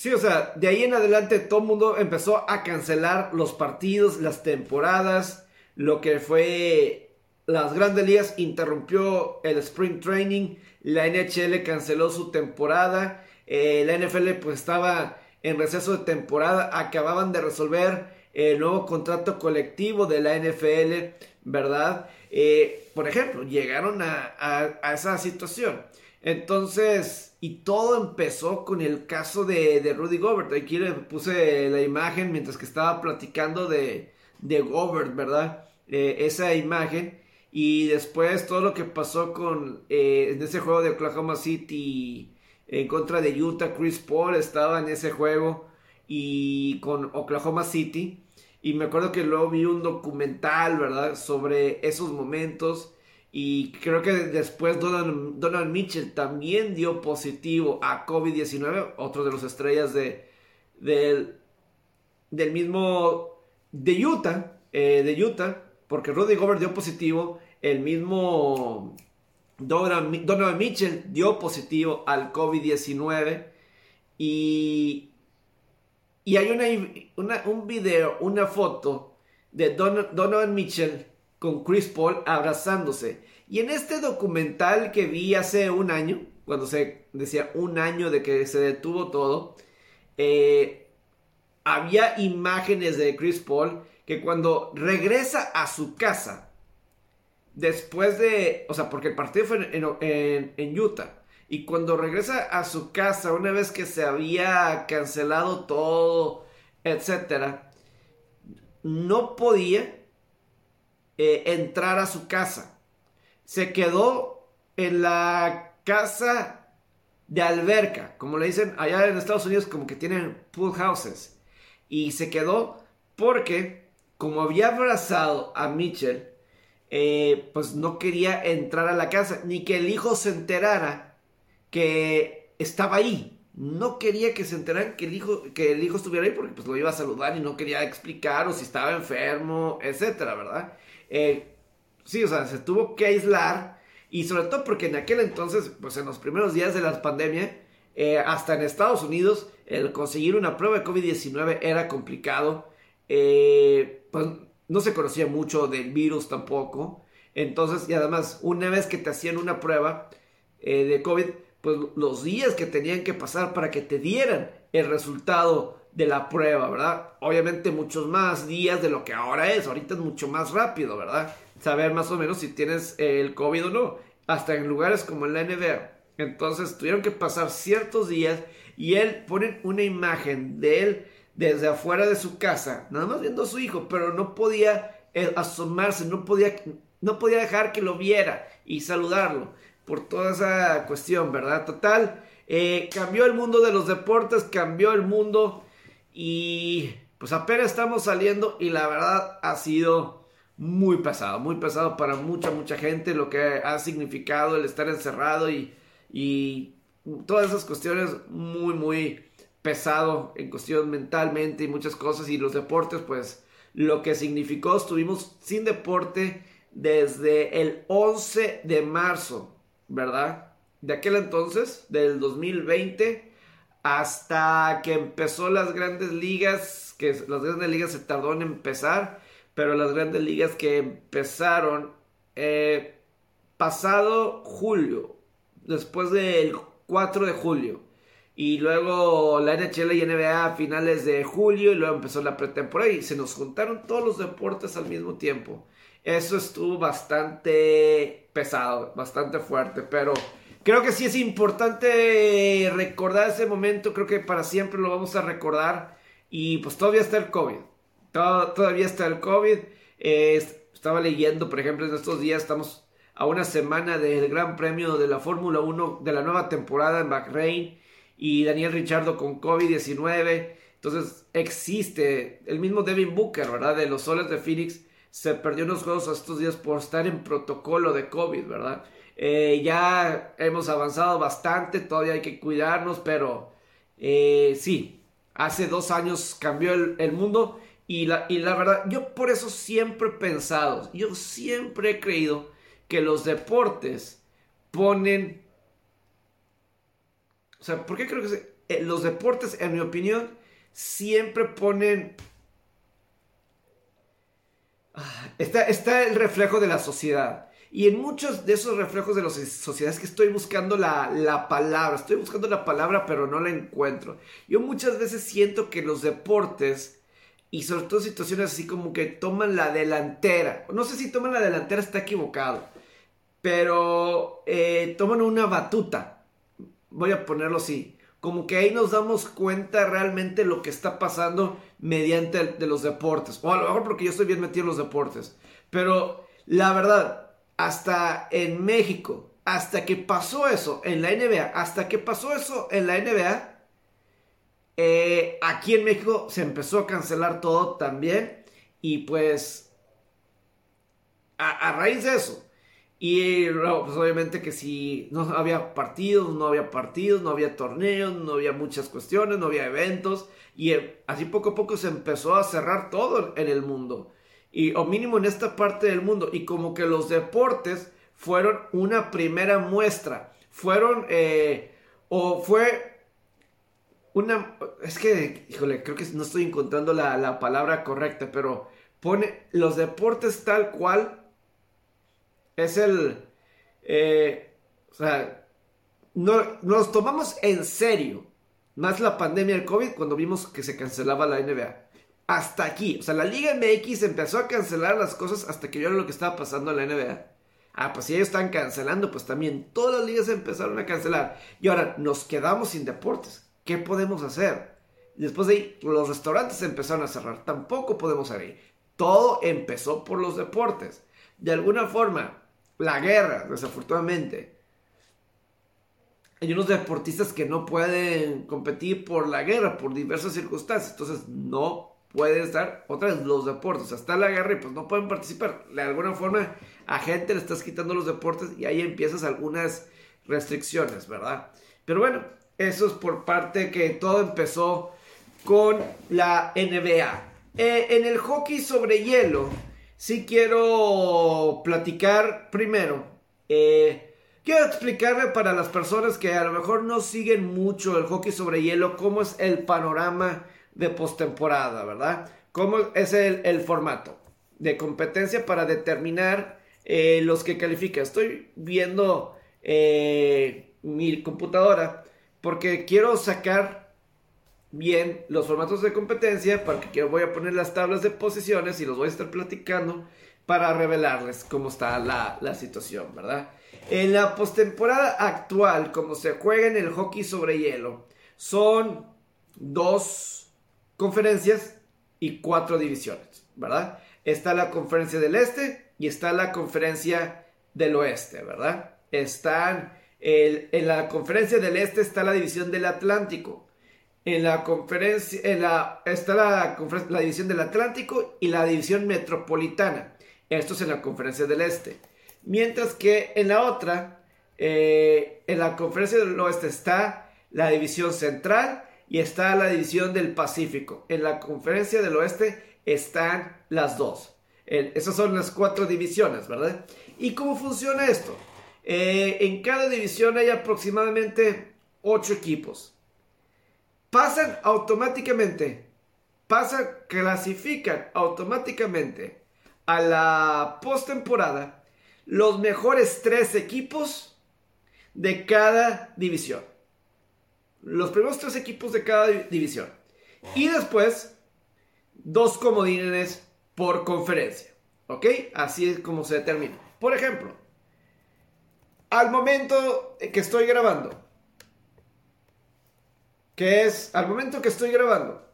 sí, o sea, de ahí en adelante todo el mundo empezó a cancelar los partidos, las temporadas, lo que fue las grandes ligas interrumpió el Spring Training, la NHL canceló su temporada eh, la NFL pues estaba en receso de temporada, acababan de resolver el nuevo contrato colectivo de la NFL, ¿verdad? Eh, por ejemplo, llegaron a, esa situación. Entonces, y todo empezó con el caso de, Rudy Gobert. Aquí le puse la imagen mientras que estaba platicando de, de Gobert, ¿verdad? Eh, esa imagen. Y después todo lo que pasó con en ese juego de Oklahoma City en contra de Utah. Chris Paul estaba en ese juego y con Oklahoma City. Y me acuerdo que luego vi un documental, ¿verdad? Sobre esos momentos. Y creo que después Donald, Mitchell también dio positivo a COVID-19, otro de los estrellas de, del, del mismo de Utah, eh, de Utah, porque Rudy Gobert dio positivo, el mismo Donovan, Mitchell dio positivo al COVID-19 y, y hay una, un video, una foto de Donovan Mitchell con Chris Paul abrazándose. Y en este documental que vi hace un año, cuando se decía un año de que se detuvo todo, eh, había imágenes de Chris Paul que cuando regresa a su casa, después de, o sea, porque el partido fue en, Utah. Y cuando regresa a su casa, una vez que se había cancelado todo, etcétera, no podía eh, entrar a su casa. Se quedó en la casa de alberca, como le dicen allá en Estados Unidos, como que tienen pool houses. Y se quedó porque, como había abrazado a Mitchell, eh, pues no quería entrar a la casa, ni que el hijo se enterara que estaba ahí. No quería que se enterara que el hijo, que el hijo estuviera ahí porque pues lo iba a saludar y no quería explicar o si estaba enfermo, etcétera, ¿verdad? Eh, sí, o sea, se tuvo que aislar y sobre todo porque en aquel entonces, pues en los primeros días de la pandemia, eh, hasta en Estados Unidos, el conseguir una prueba de COVID-19 era complicado. pues no se conocía mucho del virus tampoco. Entonces, y además, una vez que te hacían una prueba eh, de COVID, pues los días que tenían que pasar para que te dieran el resultado de la prueba, ¿verdad? Obviamente muchos más días de lo que ahora es, ahorita es mucho más rápido, ¿verdad? Saber más o menos si tienes el COVID o no, hasta en lugares como en la NBA. Entonces tuvieron que pasar ciertos días y él pone una imagen de él desde afuera de su casa, nada más viendo a su hijo, pero no podía eh, asomarse, no podía, no podía dejar que lo viera y saludarlo por toda esa cuestión, ¿verdad? Total, eh, cambió el mundo de los deportes, cambió el mundo y pues apenas estamos saliendo y la verdad ha sido muy pesado, muy pesado para mucha, mucha gente lo que ha significado el estar encerrado y, y todas esas cuestiones muy, muy pesado en cuestión mentalmente y muchas cosas y los deportes pues lo que significó estuvimos sin deporte desde el 11 de marzo, ¿verdad? De aquel entonces, del 2020 hasta que empezó las grandes ligas, que las grandes ligas se tardó en empezar, pero las grandes ligas que empezaron eh, pasado julio, después del 4 de julio. Y luego la NHL y NBA a finales de julio y luego empezó la pretemporada y se nos juntaron todos los deportes al mismo tiempo. Eso estuvo bastante pesado, bastante fuerte, pero creo que sí es importante recordar ese momento, creo que para siempre lo vamos a recordar y pues todavía está el COVID, todavía está el COVID. estaba leyendo, por ejemplo, en estos días estamos a una semana del Gran Premio de la Fórmula 1 de la nueva temporada en Bahrein y Daniel Richardo con COVID-19. Entonces existe el mismo Devin Booker, ¿verdad? De los Soles de Phoenix. Se perdió unos juegos estos días por estar en protocolo de COVID, ¿verdad? Eh, ya hemos avanzado bastante, todavía hay que cuidarnos, pero eh, sí, hace dos años cambió el, mundo y la, y la verdad, yo por eso siempre he pensado, yo siempre he creído que los deportes ponen o sea, ¿por qué creo que eh, los deportes, en mi opinión, siempre ponen... Ah, está, está el reflejo de la sociedad. Y en muchos de esos reflejos de las sociedades que estoy buscando la, la, palabra, estoy buscando la palabra pero no la encuentro. Yo muchas veces siento que los deportes, y sobre todo situaciones así como que toman la delantera, no sé si toman la delantera, está equivocado, pero eh, toman una batuta voy a ponerlo así, como que ahí nos damos cuenta realmente lo que está pasando mediante de los deportes. O a lo mejor porque yo estoy bien metido en los deportes. Pero la verdad, hasta en México, hasta que pasó eso en la NBA, hasta que pasó eso en la NBA, eh, aquí en México se empezó a cancelar todo también. Y pues, a raíz de eso, y pues obviamente que si no había partidos, no había partidos, no había torneos, no había muchas cuestiones, no había eventos. Y así poco a poco se empezó a cerrar todo en el mundo. Y, o mínimo en esta parte del mundo. Y como que los deportes fueron una primera muestra. Fueron, eh, o fue una, es que, híjole, creo que no estoy encontrando la, la palabra correcta, pero pone los deportes tal cual es el... Eh, o sea, no, nos tomamos en serio más la pandemia del COVID cuando vimos que se cancelaba la NBA. Hasta aquí. O sea, la Liga MX empezó a cancelar las cosas hasta que vieron lo que estaba pasando en la NBA. Ah, pues si ellos están cancelando, pues también todas las ligas empezaron a cancelar. Y ahora nos quedamos sin deportes. ¿Qué podemos hacer? Después de ahí, los restaurantes empezaron a cerrar. Tampoco podemos salir. Todo empezó por los deportes. De alguna forma, la guerra, desafortunadamente. Hay unos deportistas que no pueden competir por la guerra, por diversas circunstancias. Entonces no pueden estar, otra vez, los deportes. Está la guerra y pues no pueden participar. De alguna forma, a gente le estás quitando los deportes y ahí empiezas algunas restricciones, ¿verdad? Pero bueno, eso es por parte que todo empezó con la NBA. Eh, en el hockey sobre hielo, sí quiero platicar primero. Eh, quiero explicarle para las personas que a lo mejor no siguen mucho el hockey sobre hielo cómo es el panorama de postemporada, ¿verdad? Cómo es el, formato de competencia para determinar eh, los que califican. Estoy viendo eh, mi computadora porque quiero sacar bien los formatos de competencia, para que voy a poner las tablas de posiciones y los voy a estar platicando para revelarles cómo está la, la situación, ¿verdad? En la postemporada actual, como se juega en el hockey sobre hielo, son dos conferencias y cuatro divisiones, ¿verdad? Está la conferencia del este y está la conferencia del oeste, ¿verdad? Están en la conferencia del este está la división del Atlántico. En la conferencia, en la, está la, la división del Atlántico y la división metropolitana. Esto es en la conferencia del este. Mientras que en la otra, eh, en la conferencia del oeste está la división central y está la división del Pacífico. En la conferencia del oeste están las dos. esas son las cuatro divisiones, ¿verdad? ¿Y cómo funciona esto? Eh, en cada división hay aproximadamente ocho equipos. Pasan automáticamente, pasan, clasifican automáticamente a la postemporada los mejores tres equipos de cada división. Los primeros tres equipos de cada división. Y después, dos comodines por conferencia. ¿Ok? Así es como se determina. Por ejemplo, al momento que estoy grabando, que es al momento que estoy grabando,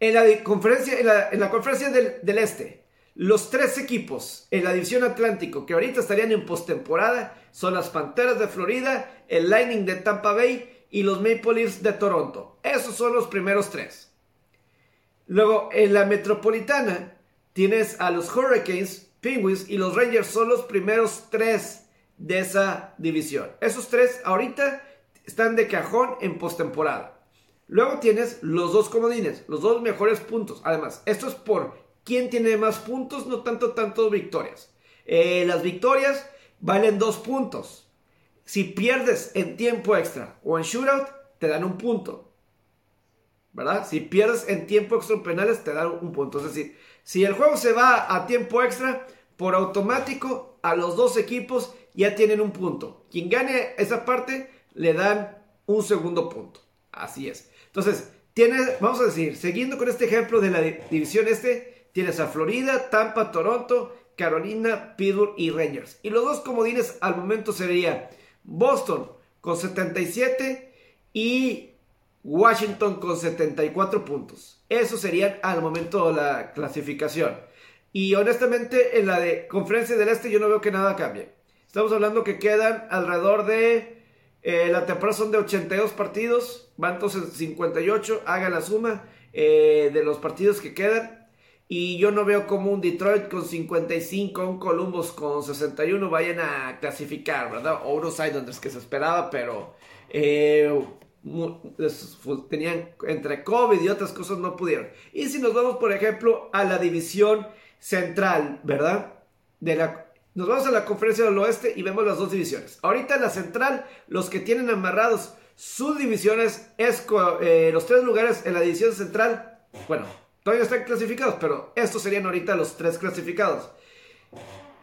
en la conferencia, en la, conferencia del Este, los tres equipos en la división Atlántico que ahorita estarían en postemporada son las Panteras de Florida, el Lightning de Tampa Bay y los Maple Leafs de Toronto. Esos son los primeros tres. Luego, en la Metropolitana tienes a los Hurricanes, Penguins y los Rangers. Son los primeros tres de esa división. Esos tres ahorita están de cajón en postemporada. Luego tienes los dos comodines, los dos mejores puntos. Además, esto es por quién tiene más puntos, no tanto tantos victorias. Eh, las victorias valen dos puntos. Si pierdes en tiempo extra o en shootout, te dan un punto. ¿Verdad? Si pierdes en tiempo extra en penales, te dan un punto. Es decir, si el juego se va a tiempo extra, por automático a los dos equipos ya tienen un punto. Quien gane esa parte, le dan un segundo punto. Así es. Entonces, tiene, vamos a decir, siguiendo con este ejemplo de la división este, Tienes a Florida, Tampa, Toronto, Carolina, Pittsburgh y Rangers. Y los dos comodines al momento sería Boston con 77 y Washington con 74 puntos. Eso serían al momento la clasificación. Y honestamente en la de conferencia del este yo no veo que nada cambie. Estamos hablando que quedan alrededor de... Eh, la temporada son de 82 partidos. Van entonces 58. Haga la suma eh, de los partidos que quedan. Y yo no veo como un Detroit con 55, un Columbus con 61 vayan a clasificar, ¿verdad? O unos Islanders que se esperaba, pero eh, tenían entre COVID y otras cosas no pudieron. Y si nos vamos, por ejemplo, a la división central, ¿verdad? De la, nos vamos a la conferencia del oeste y vemos las dos divisiones. Ahorita en la central, los que tienen amarrados sus divisiones es eh, los tres lugares en la división central. Bueno, Todavía están clasificados, pero estos serían ahorita los tres clasificados.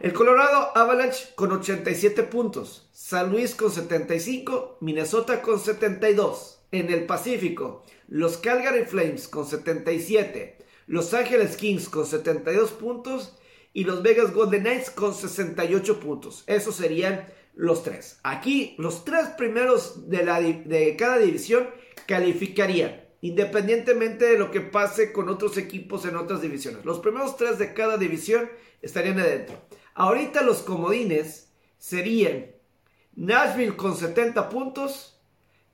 El Colorado Avalanche con 87 puntos, San Luis con 75, Minnesota con 72. En el Pacífico, los Calgary Flames con 77, Los Angeles Kings con 72 puntos y los Vegas Golden Knights con 68 puntos. Esos serían los tres. Aquí los tres primeros de, la, de cada división calificarían independientemente de lo que pase con otros equipos en otras divisiones. Los primeros tres de cada división estarían adentro. Ahorita los comodines serían Nashville con 70 puntos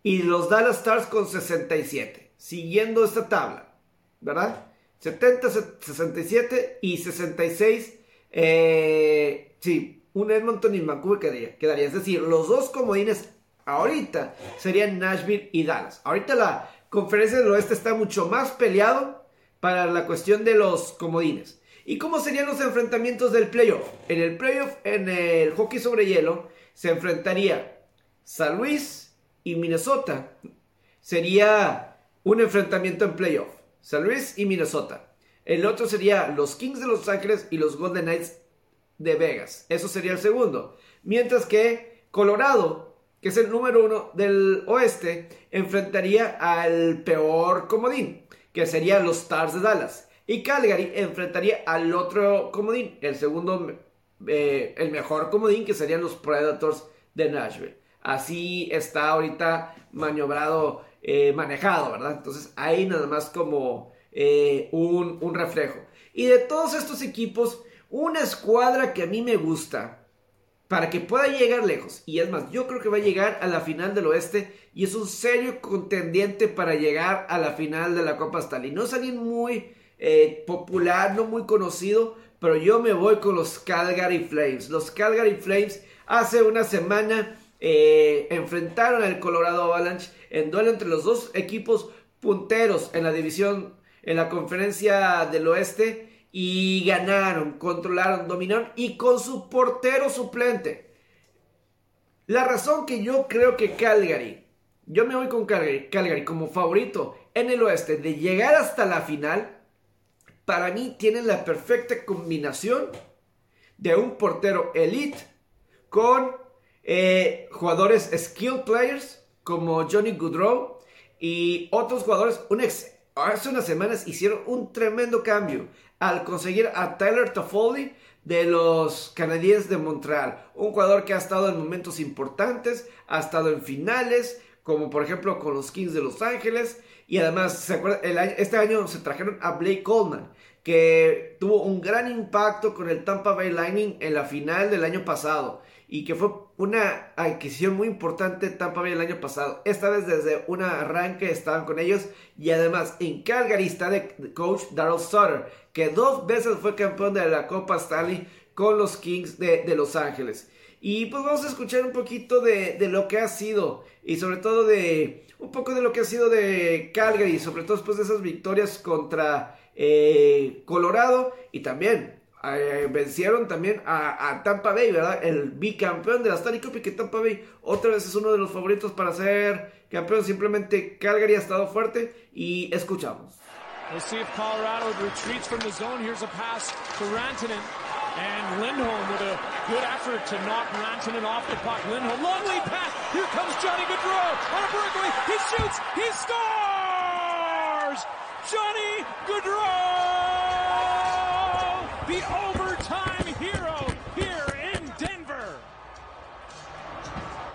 y los Dallas Stars con 67, siguiendo esta tabla, ¿verdad? 70, 67 y 66, eh, sí, un Edmonton y Vancouver quedaría, quedaría. Es decir, los dos comodines ahorita serían Nashville y Dallas. Ahorita la, Conferencia del Oeste está mucho más peleado para la cuestión de los comodines. ¿Y cómo serían los enfrentamientos del playoff? En el playoff, en el hockey sobre hielo, se enfrentaría San Luis y Minnesota. Sería un enfrentamiento en playoff. San Luis y Minnesota. El otro sería los Kings de Los Ángeles y los Golden Knights de Vegas. Eso sería el segundo. Mientras que Colorado, que es el número uno del oeste, enfrentaría al peor comodín, que serían los Stars de Dallas. Y Calgary enfrentaría al otro comodín, el segundo, eh, el mejor comodín, que serían los Predators de Nashville. Así está ahorita maniobrado, eh, manejado, ¿verdad? Entonces ahí nada más como eh, un, un reflejo. Y de todos estos equipos, una escuadra que a mí me gusta para que pueda llegar lejos. Y es más, yo creo que va a llegar a la final del oeste y es un serio contendiente para llegar a la final de la Copa Stanley. No es alguien muy eh, popular, no muy conocido, pero yo me voy con los Calgary Flames. Los Calgary Flames hace una semana eh, enfrentaron al Colorado Avalanche en duelo entre los dos equipos punteros en la división, en la conferencia del oeste y ganaron, controlaron, dominaron y con su portero suplente. La razón que yo creo que Calgary, yo me voy con Calgary, como favorito en el oeste de llegar hasta la final, para mí tienen la perfecta combinación de un portero elite con eh, jugadores skill players como Johnny Goodrow y otros jugadores. hace unas semanas hicieron un tremendo cambio al conseguir a Tyler Toffoli de los canadienses de Montreal. Un jugador que ha estado en momentos importantes, ha estado en finales, como por ejemplo con los Kings de Los Ángeles. Y además, ¿se este año se trajeron a Blake Coleman, que tuvo un gran impacto con el Tampa Bay Lightning en la final del año pasado y que fue una adquisición muy importante Tampa Bay el año pasado. Esta vez desde un arranque estaban con ellos y además en Calgary está de coach Daryl Sutter, que dos veces fue campeón de la Copa Stanley con los Kings de, Los Ángeles. Y pues vamos a escuchar un poquito de, lo que ha sido y sobre todo de un poco de lo que ha sido de Calgary, sobre todo después de esas victorias contra eh, Colorado y también eh, vencieron también a, Tampa Bay, ¿verdad? El bicampeón de la Stanley Cup y que Tampa Bay otra vez es uno de los favoritos para ser campeón. Simplemente Calgary ha estado fuerte y escuchamos. We'll see if Colorado retreats from the zone. Here's a pass to Rantanen. And Lindholm with a good effort to knock Rantanen off the puck. Lindholm, long lead pass. Here comes Johnny Gaudreau on a breakaway. He shoots. He scores! Johnny Gaudreau! The overtime hero here in Denver.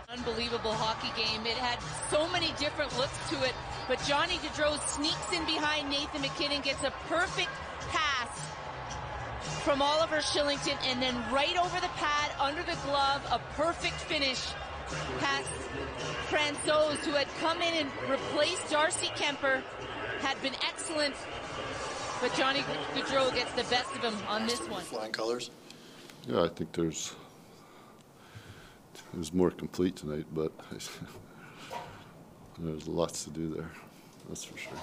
Unbelievable hockey game. It had so many different looks to it, but Johnny Gaudreau sneaks in behind Nathan McKinnon, gets a perfect pass from Oliver Shillington, and then right over the pad, under the glove, a perfect finish past Francouz, who had come in and replaced Darcy Kemper, had been excellent but Johnny Gaudreau gets the best of him on this one. Flying colors. Yeah, I think there's there's more complete tonight, but there's lots to do there. That's for sure.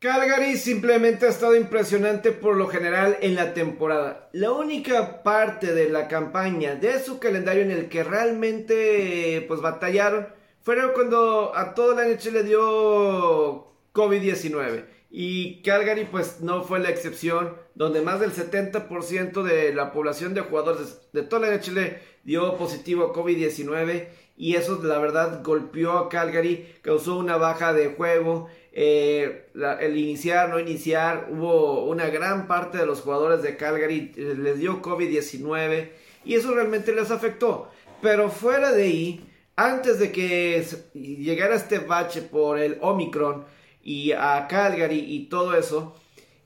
Calgary simplemente ha estado impresionante por lo general en la temporada. La única parte de la campaña de su calendario en el que realmente pues batallaron fue cuando a toda la noche le dio COVID-19. Y Calgary pues no fue la excepción, donde más del 70% de la población de jugadores de toda la Chile dio positivo a COVID-19 y eso la verdad golpeó a Calgary, causó una baja de juego, eh, el iniciar, no iniciar, hubo una gran parte de los jugadores de Calgary eh, les dio COVID-19 y eso realmente les afectó. Pero fuera de ahí, antes de que llegara este bache por el Omicron, y a Calgary y todo eso.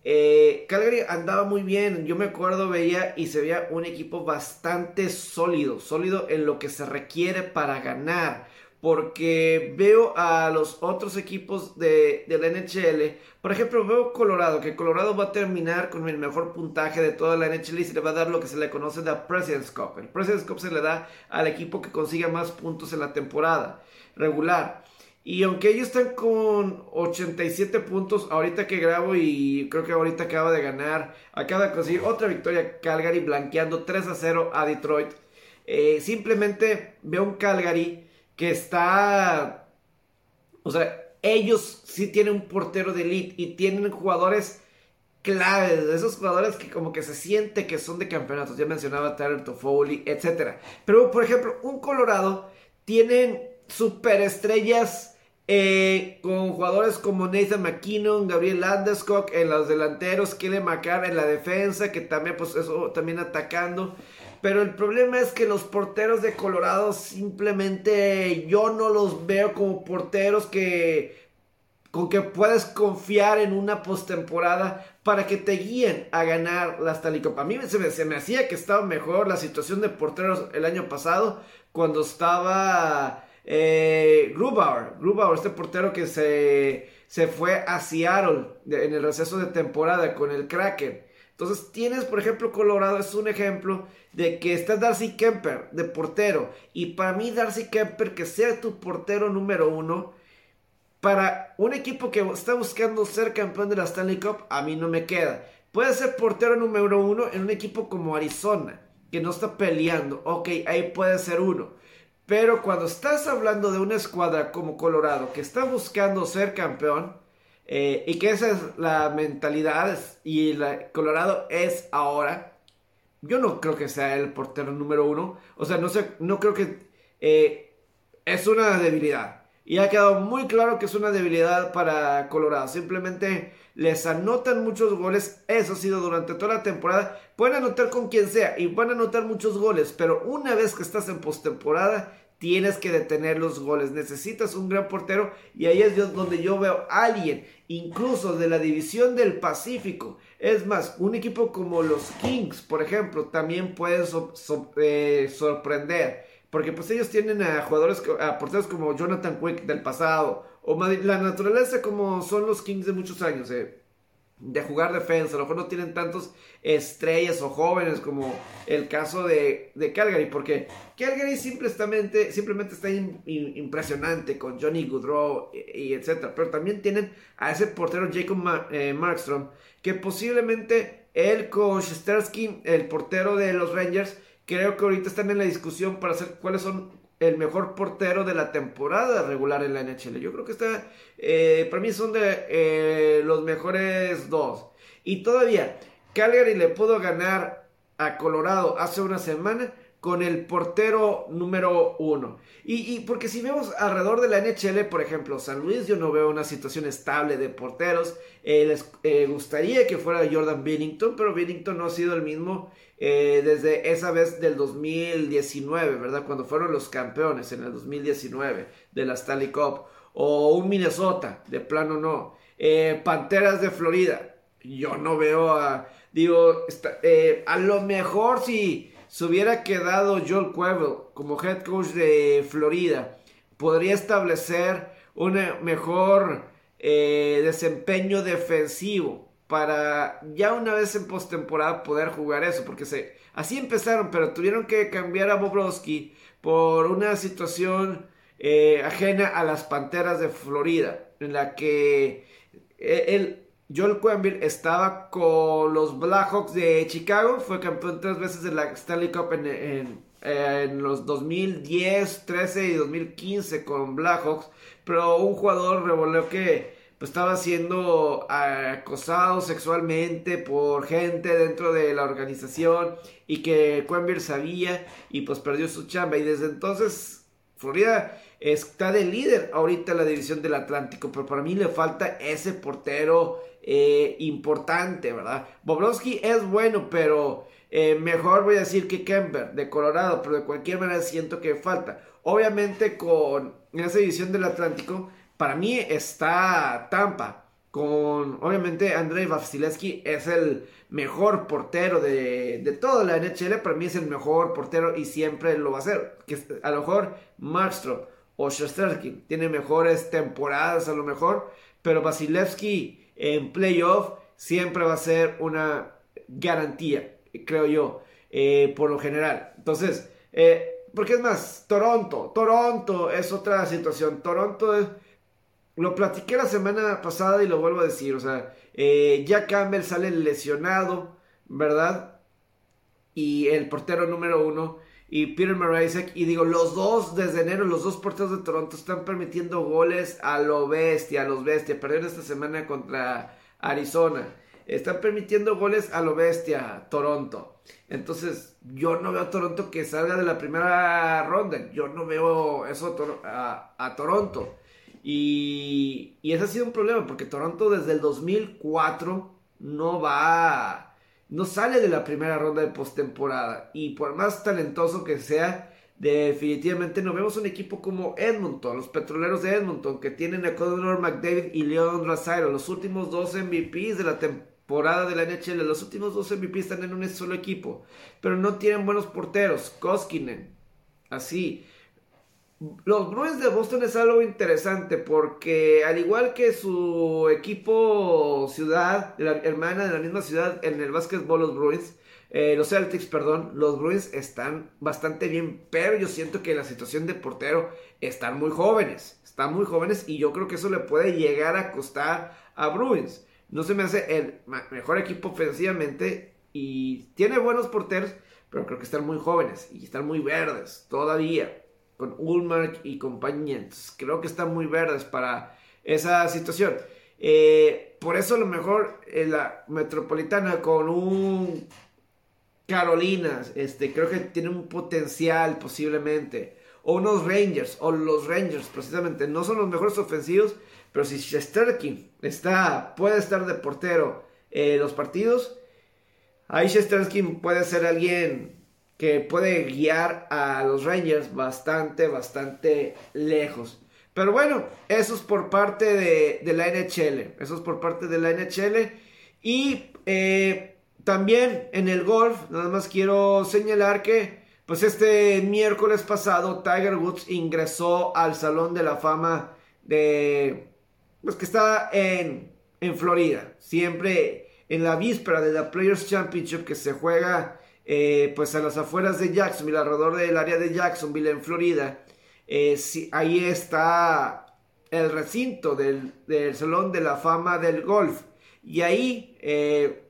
Eh, Calgary andaba muy bien, yo me acuerdo, veía y se veía un equipo bastante sólido, sólido en lo que se requiere para ganar. Porque veo a los otros equipos de, de, la NHL. Por ejemplo, veo Colorado, que Colorado va a terminar con el mejor puntaje de toda la NHL y se le va a dar lo que se le conoce de President's Cup. El President's Cup se le da al equipo que consiga más puntos en la temporada regular. Y aunque ellos están con 87 puntos ahorita que grabo y creo que ahorita acaba de ganar, acaba de conseguir otra victoria Calgary blanqueando 3 a 0 a Detroit. Eh, simplemente veo un Calgary que está... O sea, ellos sí tienen un portero de elite y tienen jugadores claves, esos jugadores que como que se siente que son de campeonatos. Ya mencionaba Tyler Toffoli, etc. Pero, por ejemplo, un Colorado tienen superestrellas eh, con jugadores como Nathan McKinnon, Gabriel Landeskog en los delanteros, Kyle McCarr en la defensa, que también, pues eso, también atacando. Pero el problema es que los porteros de Colorado simplemente yo no los veo como porteros que con que puedes confiar en una postemporada para que te guíen a ganar la Stanley. A mí se me hacía que estaba mejor la situación de porteros el año pasado cuando estaba eh, Grubauer, Grubauer, este portero que se, se fue a Seattle en el receso de temporada con el Kraken. Entonces tienes, por ejemplo, Colorado es un ejemplo de que está Darcy Kemper de portero. Y para mí Darcy Kemper, que sea tu portero número uno, para un equipo que está buscando ser campeón de la Stanley Cup, a mí no me queda. Puede ser portero número uno en un equipo como Arizona, que no está peleando. Ok, ahí puede ser uno. Pero cuando estás hablando de una escuadra como Colorado, que está buscando ser campeón, eh, y que esa es la mentalidad y Colorado es ahora. Yo no creo que sea el portero número uno. O sea, no sé, no creo que eh, es una debilidad. Y ha quedado muy claro que es una debilidad para Colorado. Simplemente les anotan muchos goles. Eso ha sido durante toda la temporada. Pueden anotar con quien sea y van a anotar muchos goles. Pero una vez que estás en postemporada, tienes que detener los goles. Necesitas un gran portero y ahí es donde yo veo a alguien, incluso de la división del Pacífico. Es más, un equipo como los Kings, por ejemplo, también puede eh, sorprender. Porque pues ellos tienen a jugadores, a porteros como Jonathan Quick del pasado. O la naturaleza como son los Kings de muchos años. Eh de jugar defensa. A lo mejor no tienen tantos estrellas o jóvenes como el caso de, Calgary. Porque Calgary simplemente, simplemente está impresionante con Johnny Goodrow y, etcétera. Pero también tienen a ese portero Jacob eh, Markstrom. Que posiblemente él con el portero de los Rangers, creo que ahorita están en la discusión para hacer cuáles son el mejor portero de la temporada regular en la NHL. Yo creo que está, eh, para mí son de eh, los mejores dos. Y todavía, Calgary le pudo ganar a Colorado hace una semana con el portero número uno. Y, porque si vemos alrededor de la NHL, por ejemplo, San Luis, yo no veo una situación estable de porteros. Eh, les gustaría que fuera Jordan Bennington, pero Bennington no ha sido el mismo eh, desde esa vez del 2019, ¿verdad? Cuando fueron los campeones en el 2019 de la Stanley Cup. O un Minnesota, de plano no. Eh, Panteras de Florida. Yo no veo a... Digo, eh, a lo mejor si se hubiera quedado Joel Cuevel como head coach de Florida, podría establecer un mejor desempeño defensivo para ya una vez en postemporada poder jugar eso, porque se, así empezaron, pero tuvieron que cambiar a Bobrovsky por una situación eh, ajena a las Panteras de Florida, en la que el eh, Joel Quenville estaba con los Blackhawks de Chicago, fue campeón tres veces de la Stanley Cup en, en, en los 2010, 13 y 2015 con Blackhawks, pero un jugador revolvió que pues estaba siendo acosado sexualmente por gente dentro de la organización y que Quenville sabía y pues perdió su chamba y desde entonces Florida está de líder ahorita en la división del Atlántico, pero para mí le falta ese portero eh, importante, ¿verdad? Bobrovsky es bueno, pero eh, mejor voy a decir que Kemper de Colorado, pero de cualquier manera siento que falta. Obviamente con esa división del Atlántico para mí está Tampa. Con, obviamente, Andrei Vasilevsky es el mejor portero de, de toda la NHL. Para mí es el mejor portero y siempre lo va a ser. Que a lo mejor Markstrom o Shosterkin tiene mejores temporadas, a lo mejor. Pero Vasilevsky en playoff siempre va a ser una garantía, creo yo, eh, por lo general. Entonces, eh, porque es más, Toronto. Toronto es otra situación. Toronto es lo platiqué la semana pasada y lo vuelvo a decir. O sea, eh, Jack Campbell sale lesionado, ¿verdad? Y el portero número uno. Y Peter Mrazek. Y digo, los dos desde enero, los dos porteros de Toronto están permitiendo goles a lo bestia, a los bestia. Perdieron esta semana contra Arizona. están permitiendo goles a lo bestia Toronto. Entonces, yo no veo a Toronto que salga de la primera ronda. Yo no veo eso a, a Toronto. Y, y ese ha sido un problema porque Toronto desde el 2004 no va, no sale de la primera ronda de postemporada. Y por más talentoso que sea, definitivamente no vemos un equipo como Edmonton, los petroleros de Edmonton, que tienen a Conor McDavid y Leon Draisaitl, los últimos dos MVPs de la temporada de la NHL. Los últimos dos MVPs están en un solo equipo, pero no tienen buenos porteros. Koskinen, así. Los Bruins de Boston es algo interesante porque al igual que su equipo ciudad, la hermana de la misma ciudad en el básquetbol, los Bruins, eh, los Celtics, perdón, los Bruins están bastante bien, pero yo siento que la situación de portero están muy jóvenes, están muy jóvenes y yo creo que eso le puede llegar a costar a Bruins. No se me hace el mejor equipo ofensivamente y tiene buenos porteros, pero creo que están muy jóvenes y están muy verdes todavía con Ulmark y compañía. creo que están muy verdes para esa situación. Eh, por eso a lo mejor en la metropolitana con un Carolina, este, creo que tiene un potencial posiblemente. O unos Rangers, o los Rangers precisamente, no son los mejores ofensivos, pero si Shesterkin está, puede estar de portero en los partidos, ahí Shesterkin puede ser alguien que puede guiar a los Rangers bastante, bastante lejos. Pero bueno, eso es por parte de, la NHL. Eso es por parte de la NHL. Y eh, también en el golf, nada más quiero señalar que, pues este miércoles pasado, Tiger Woods ingresó al Salón de la Fama de, pues que está en, en Florida. Siempre en la víspera de la Players Championship que se juega eh, pues a las afueras de Jacksonville, alrededor del área de Jacksonville en Florida, eh, ahí está el recinto del, Salón de la Fama del Golf. Y ahí, eh,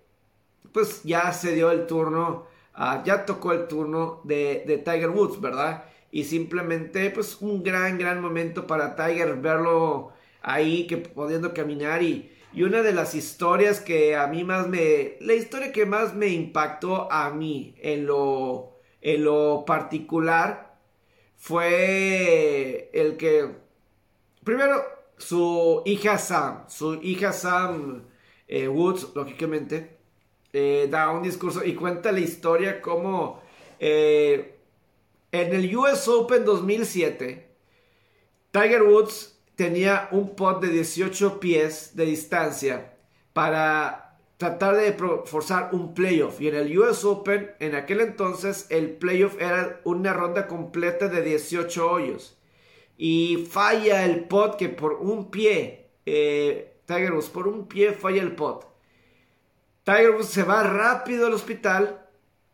pues ya se dio el turno, ah, ya tocó el turno de, de, Tiger Woods, ¿verdad? Y simplemente, pues un gran, gran momento para Tiger verlo ahí, que pudiendo caminar y y una de las historias que a mí más me... La historia que más me impactó a mí en lo, en lo particular fue el que... Primero, su hija Sam. Su hija Sam eh, Woods, lógicamente, eh, da un discurso y cuenta la historia como... Eh, en el US Open 2007, Tiger Woods tenía un pot de 18 pies de distancia para tratar de forzar un playoff. Y en el US Open, en aquel entonces, el playoff era una ronda completa de 18 hoyos. Y falla el pot que por un pie, eh, Tiger Woods, por un pie falla el pot. Tiger Woods se va rápido al hospital,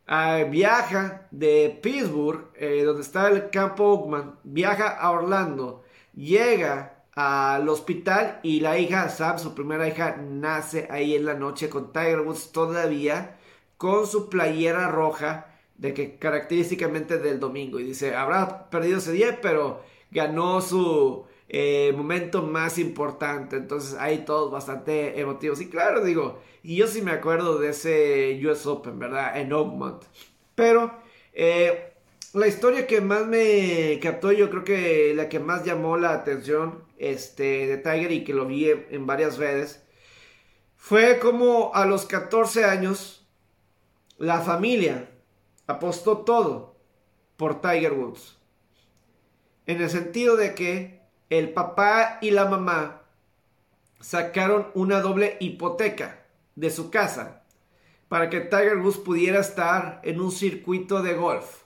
ah, viaja de Pittsburgh, eh, donde está el campo Oakman, viaja a Orlando, llega al hospital y la hija Sam, su primera hija, nace ahí en la noche con Tiger Woods todavía con su playera roja de que característicamente del domingo. Y dice habrá perdido ese día pero ganó su eh, momento más importante entonces ahí todos bastante emotivos. Y claro digo y yo sí me acuerdo de ese US Open verdad en Oakmont. Pero eh, la historia que más me captó, yo creo que la que más llamó la atención este, de Tiger y que lo vi en, varias redes, fue como a los 14 años la familia apostó todo por Tiger Woods. En el sentido de que el papá y la mamá sacaron una doble hipoteca de su casa para que Tiger Woods pudiera estar en un circuito de golf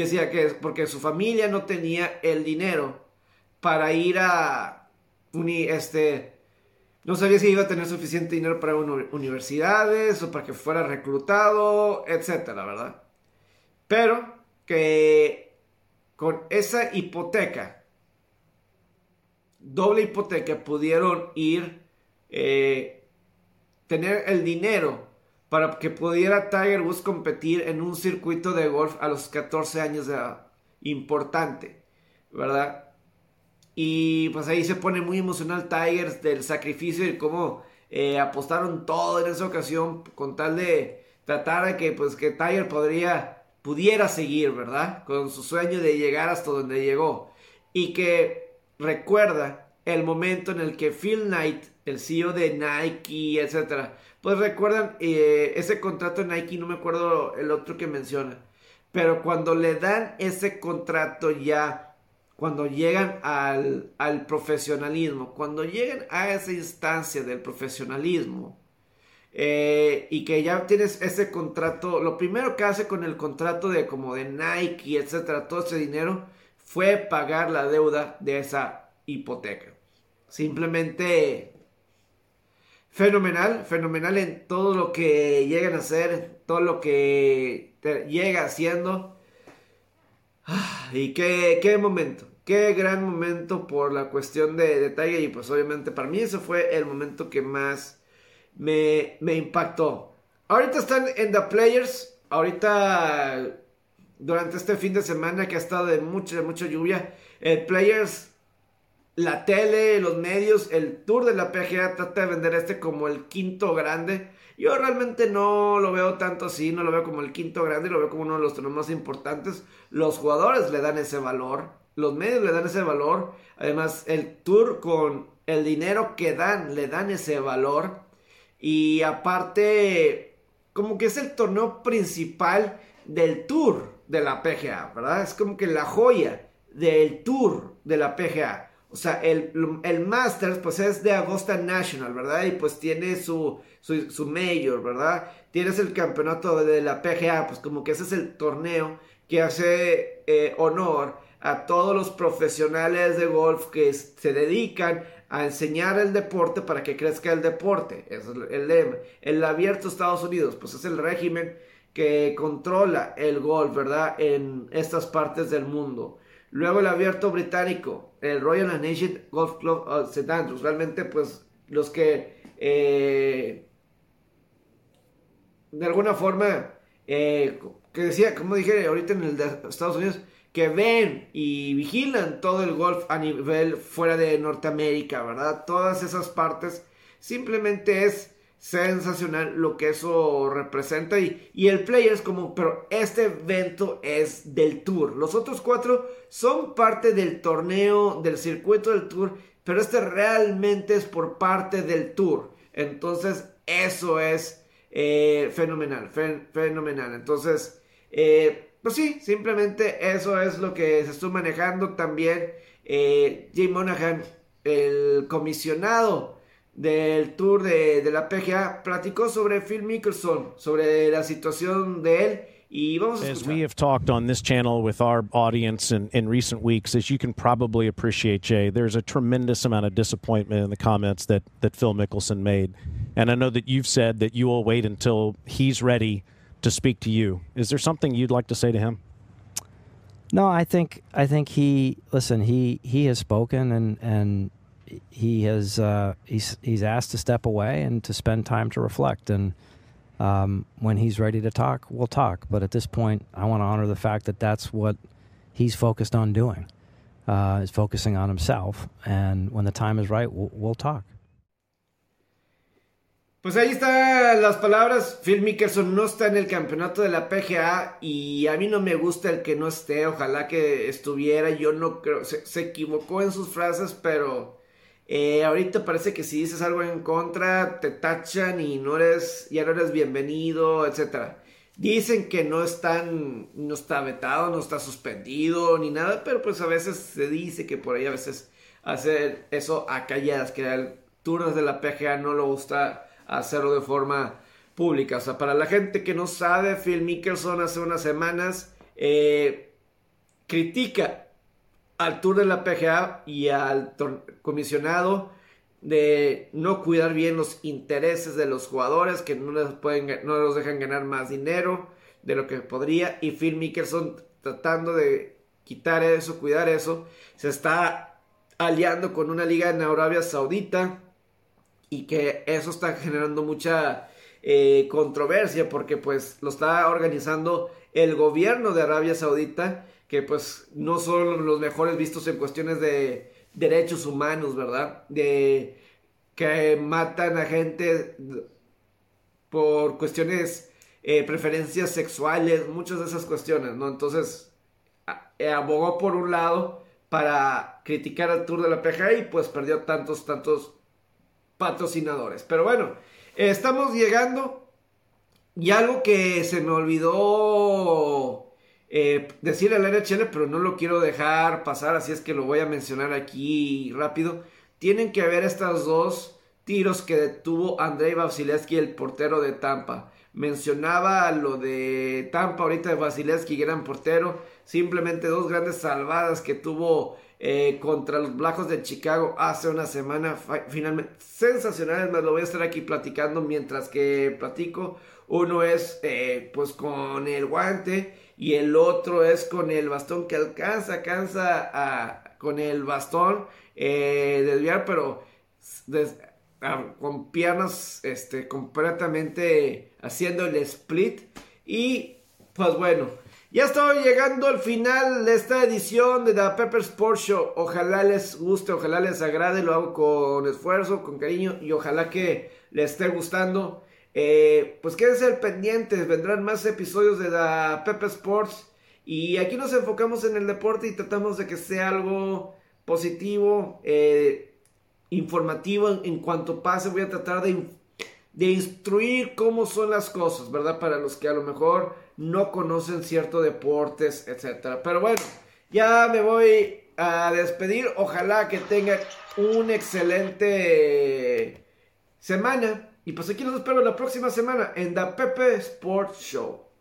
decía que es porque su familia no tenía el dinero para ir a este no sabía si iba a tener suficiente dinero para universidades o para que fuera reclutado, etcétera, ¿verdad? Pero que con esa hipoteca, doble hipoteca, pudieron ir, eh, tener el dinero para que pudiera Tiger Woods competir en un circuito de golf a los 14 años de edad. Importante, ¿verdad? Y pues ahí se pone muy emocional Tiger del sacrificio y cómo eh, apostaron todo en esa ocasión con tal de tratar de que pues que Tiger podría pudiera seguir, ¿verdad? Con su sueño de llegar hasta donde llegó y que recuerda el momento en el que Phil Knight, el CEO de Nike, etcétera, pues recuerdan eh, ese contrato de Nike, no me acuerdo el otro que menciona, pero cuando le dan ese contrato ya, cuando llegan al, al profesionalismo, cuando llegan a esa instancia del profesionalismo, eh, y que ya tienes ese contrato, lo primero que hace con el contrato de como de Nike, etcétera, todo ese dinero, fue pagar la deuda de esa hipoteca. Simplemente fenomenal, fenomenal en todo lo que llegan a hacer, todo lo que llega haciendo. Ah, y qué, qué momento, qué gran momento por la cuestión de, de Tiger. Y pues obviamente para mí ese fue el momento que más me, me impactó. Ahorita están en The Players. Ahorita durante este fin de semana que ha estado de mucha, mucha lluvia. El Players, la tele, los medios, el tour de la PGA trata de vender este como el quinto grande. Yo realmente no lo veo tanto así, no lo veo como el quinto grande, lo veo como uno de los torneos más importantes. Los jugadores le dan ese valor, los medios le dan ese valor. Además, el tour con el dinero que dan, le dan ese valor. Y aparte, como que es el torneo principal del tour de la PGA, ¿verdad? Es como que la joya del tour de la PGA. O sea, el, el Masters pues es de Augusta National, ¿verdad? Y pues tiene su, su, mayor, ¿verdad? Tienes el campeonato de la PGA, pues como que ese es el torneo que hace eh, honor a todos los profesionales de golf que se dedican a enseñar el deporte para que crezca el deporte. es el lema. El abierto Estados Unidos, pues es el régimen que controla el golf, ¿verdad? En estas partes del mundo. Luego el abierto británico, el Royal Nation Golf Club of St. Andrews. Realmente, pues, los que eh, de alguna forma, eh, que decía, como dije ahorita en el de Estados Unidos, que ven y vigilan todo el golf a nivel fuera de Norteamérica, ¿verdad? Todas esas partes simplemente es sensacional lo que eso representa y, y el es como, pero este evento es del tour. Los otros cuatro son parte del torneo, del circuito del tour, pero este realmente es por parte del tour. Entonces, eso es eh, fenomenal, fenomenal. Entonces, eh, pues sí, simplemente eso es lo que se está manejando también. Eh, Jay Monahan, el comisionado del tour de, de, la PGA platicó sobre Phil Mickelson, sobre la situación de él. Y vamos a as we have talked on this channel with our audience in, in recent weeks, as you can probably appreciate, Jay, there's a tremendous amount of disappointment in the comments that, that Phil Mickelson made. And I know that you've said that you will wait until he's ready to speak to you. Is there something you'd like to say to him? No, I think I think he listen. He he has spoken and and he has uh, he's he's asked to step away and to spend time to reflect. And um, when he's ready to talk, we'll talk. But at this point, I want to honor the fact that that's what he's focused on doing. Uh, is focusing on himself, and when the time is right, we'll, we'll talk. Pues ahí están las palabras. Phil Mickelson no está en el campeonato de la PGA y a mí no me gusta el que no esté. Ojalá que estuviera. Yo no creo. Se, se equivocó en sus frases, pero eh, ahorita parece que si dices algo en contra, te tachan y no eres, ya no eres bienvenido, etc. Dicen que no están, no está vetado, no está suspendido ni nada, pero pues a veces se dice que por ahí a veces hacer eso a calladas, que el turno de la PGA no lo gusta hacerlo de forma pública. O sea, para la gente que no sabe, Phil Mickelson hace unas semanas eh, critica al Tour de la PGA y al comisionado de no cuidar bien los intereses de los jugadores, que no les, pueden, no los dejan ganar más dinero de lo que podría. Y Phil Mickelson tratando de quitar eso, cuidar eso, se está aliando con una liga en Arabia Saudita y que eso está generando mucha eh, controversia porque pues lo está organizando el gobierno de Arabia Saudita que pues no son los mejores vistos en cuestiones de derechos humanos, ¿verdad? De que matan a gente por cuestiones, eh, preferencias sexuales, muchas de esas cuestiones, ¿no? Entonces, eh, abogó por un lado para criticar al Tour de la PGA y pues perdió tantos, tantos patrocinadores. Pero bueno, estamos llegando y algo que se me olvidó eh, decir al NHL, pero no lo quiero dejar pasar, así es que lo voy a mencionar aquí rápido. Tienen que ver estos dos tiros que detuvo Andrei Vasilevsky, el portero de Tampa. Mencionaba lo de Tampa ahorita de Vasilevsky, gran portero. Simplemente dos grandes salvadas que tuvo eh, contra los Blacos de Chicago hace una semana. Finalmente, sensacionales. Me lo voy a estar aquí platicando mientras que platico. Uno es eh, pues con el guante y el otro es con el bastón que alcanza, alcanza a, con el bastón eh, desviar, pero con piernas este, completamente haciendo el split. Y pues bueno, ya estoy llegando al final de esta edición de la Pepper Sports Show. Ojalá les guste, ojalá les agrade, lo hago con esfuerzo, con cariño y ojalá que les esté gustando. Eh, pues quédense pendientes, vendrán más episodios de la Pepper Sports. Y aquí nos enfocamos en el deporte y tratamos de que sea algo positivo, eh, informativo en, cuanto pase. Voy a tratar de, instruir cómo son las cosas, ¿verdad? Para los que a lo mejor no conocen ciertos deportes, etcétera. Pero bueno, ya me voy a despedir. Ojalá que tengan una excelente semana. Y pues aquí los espero la próxima semana en The Pepe Sports Show.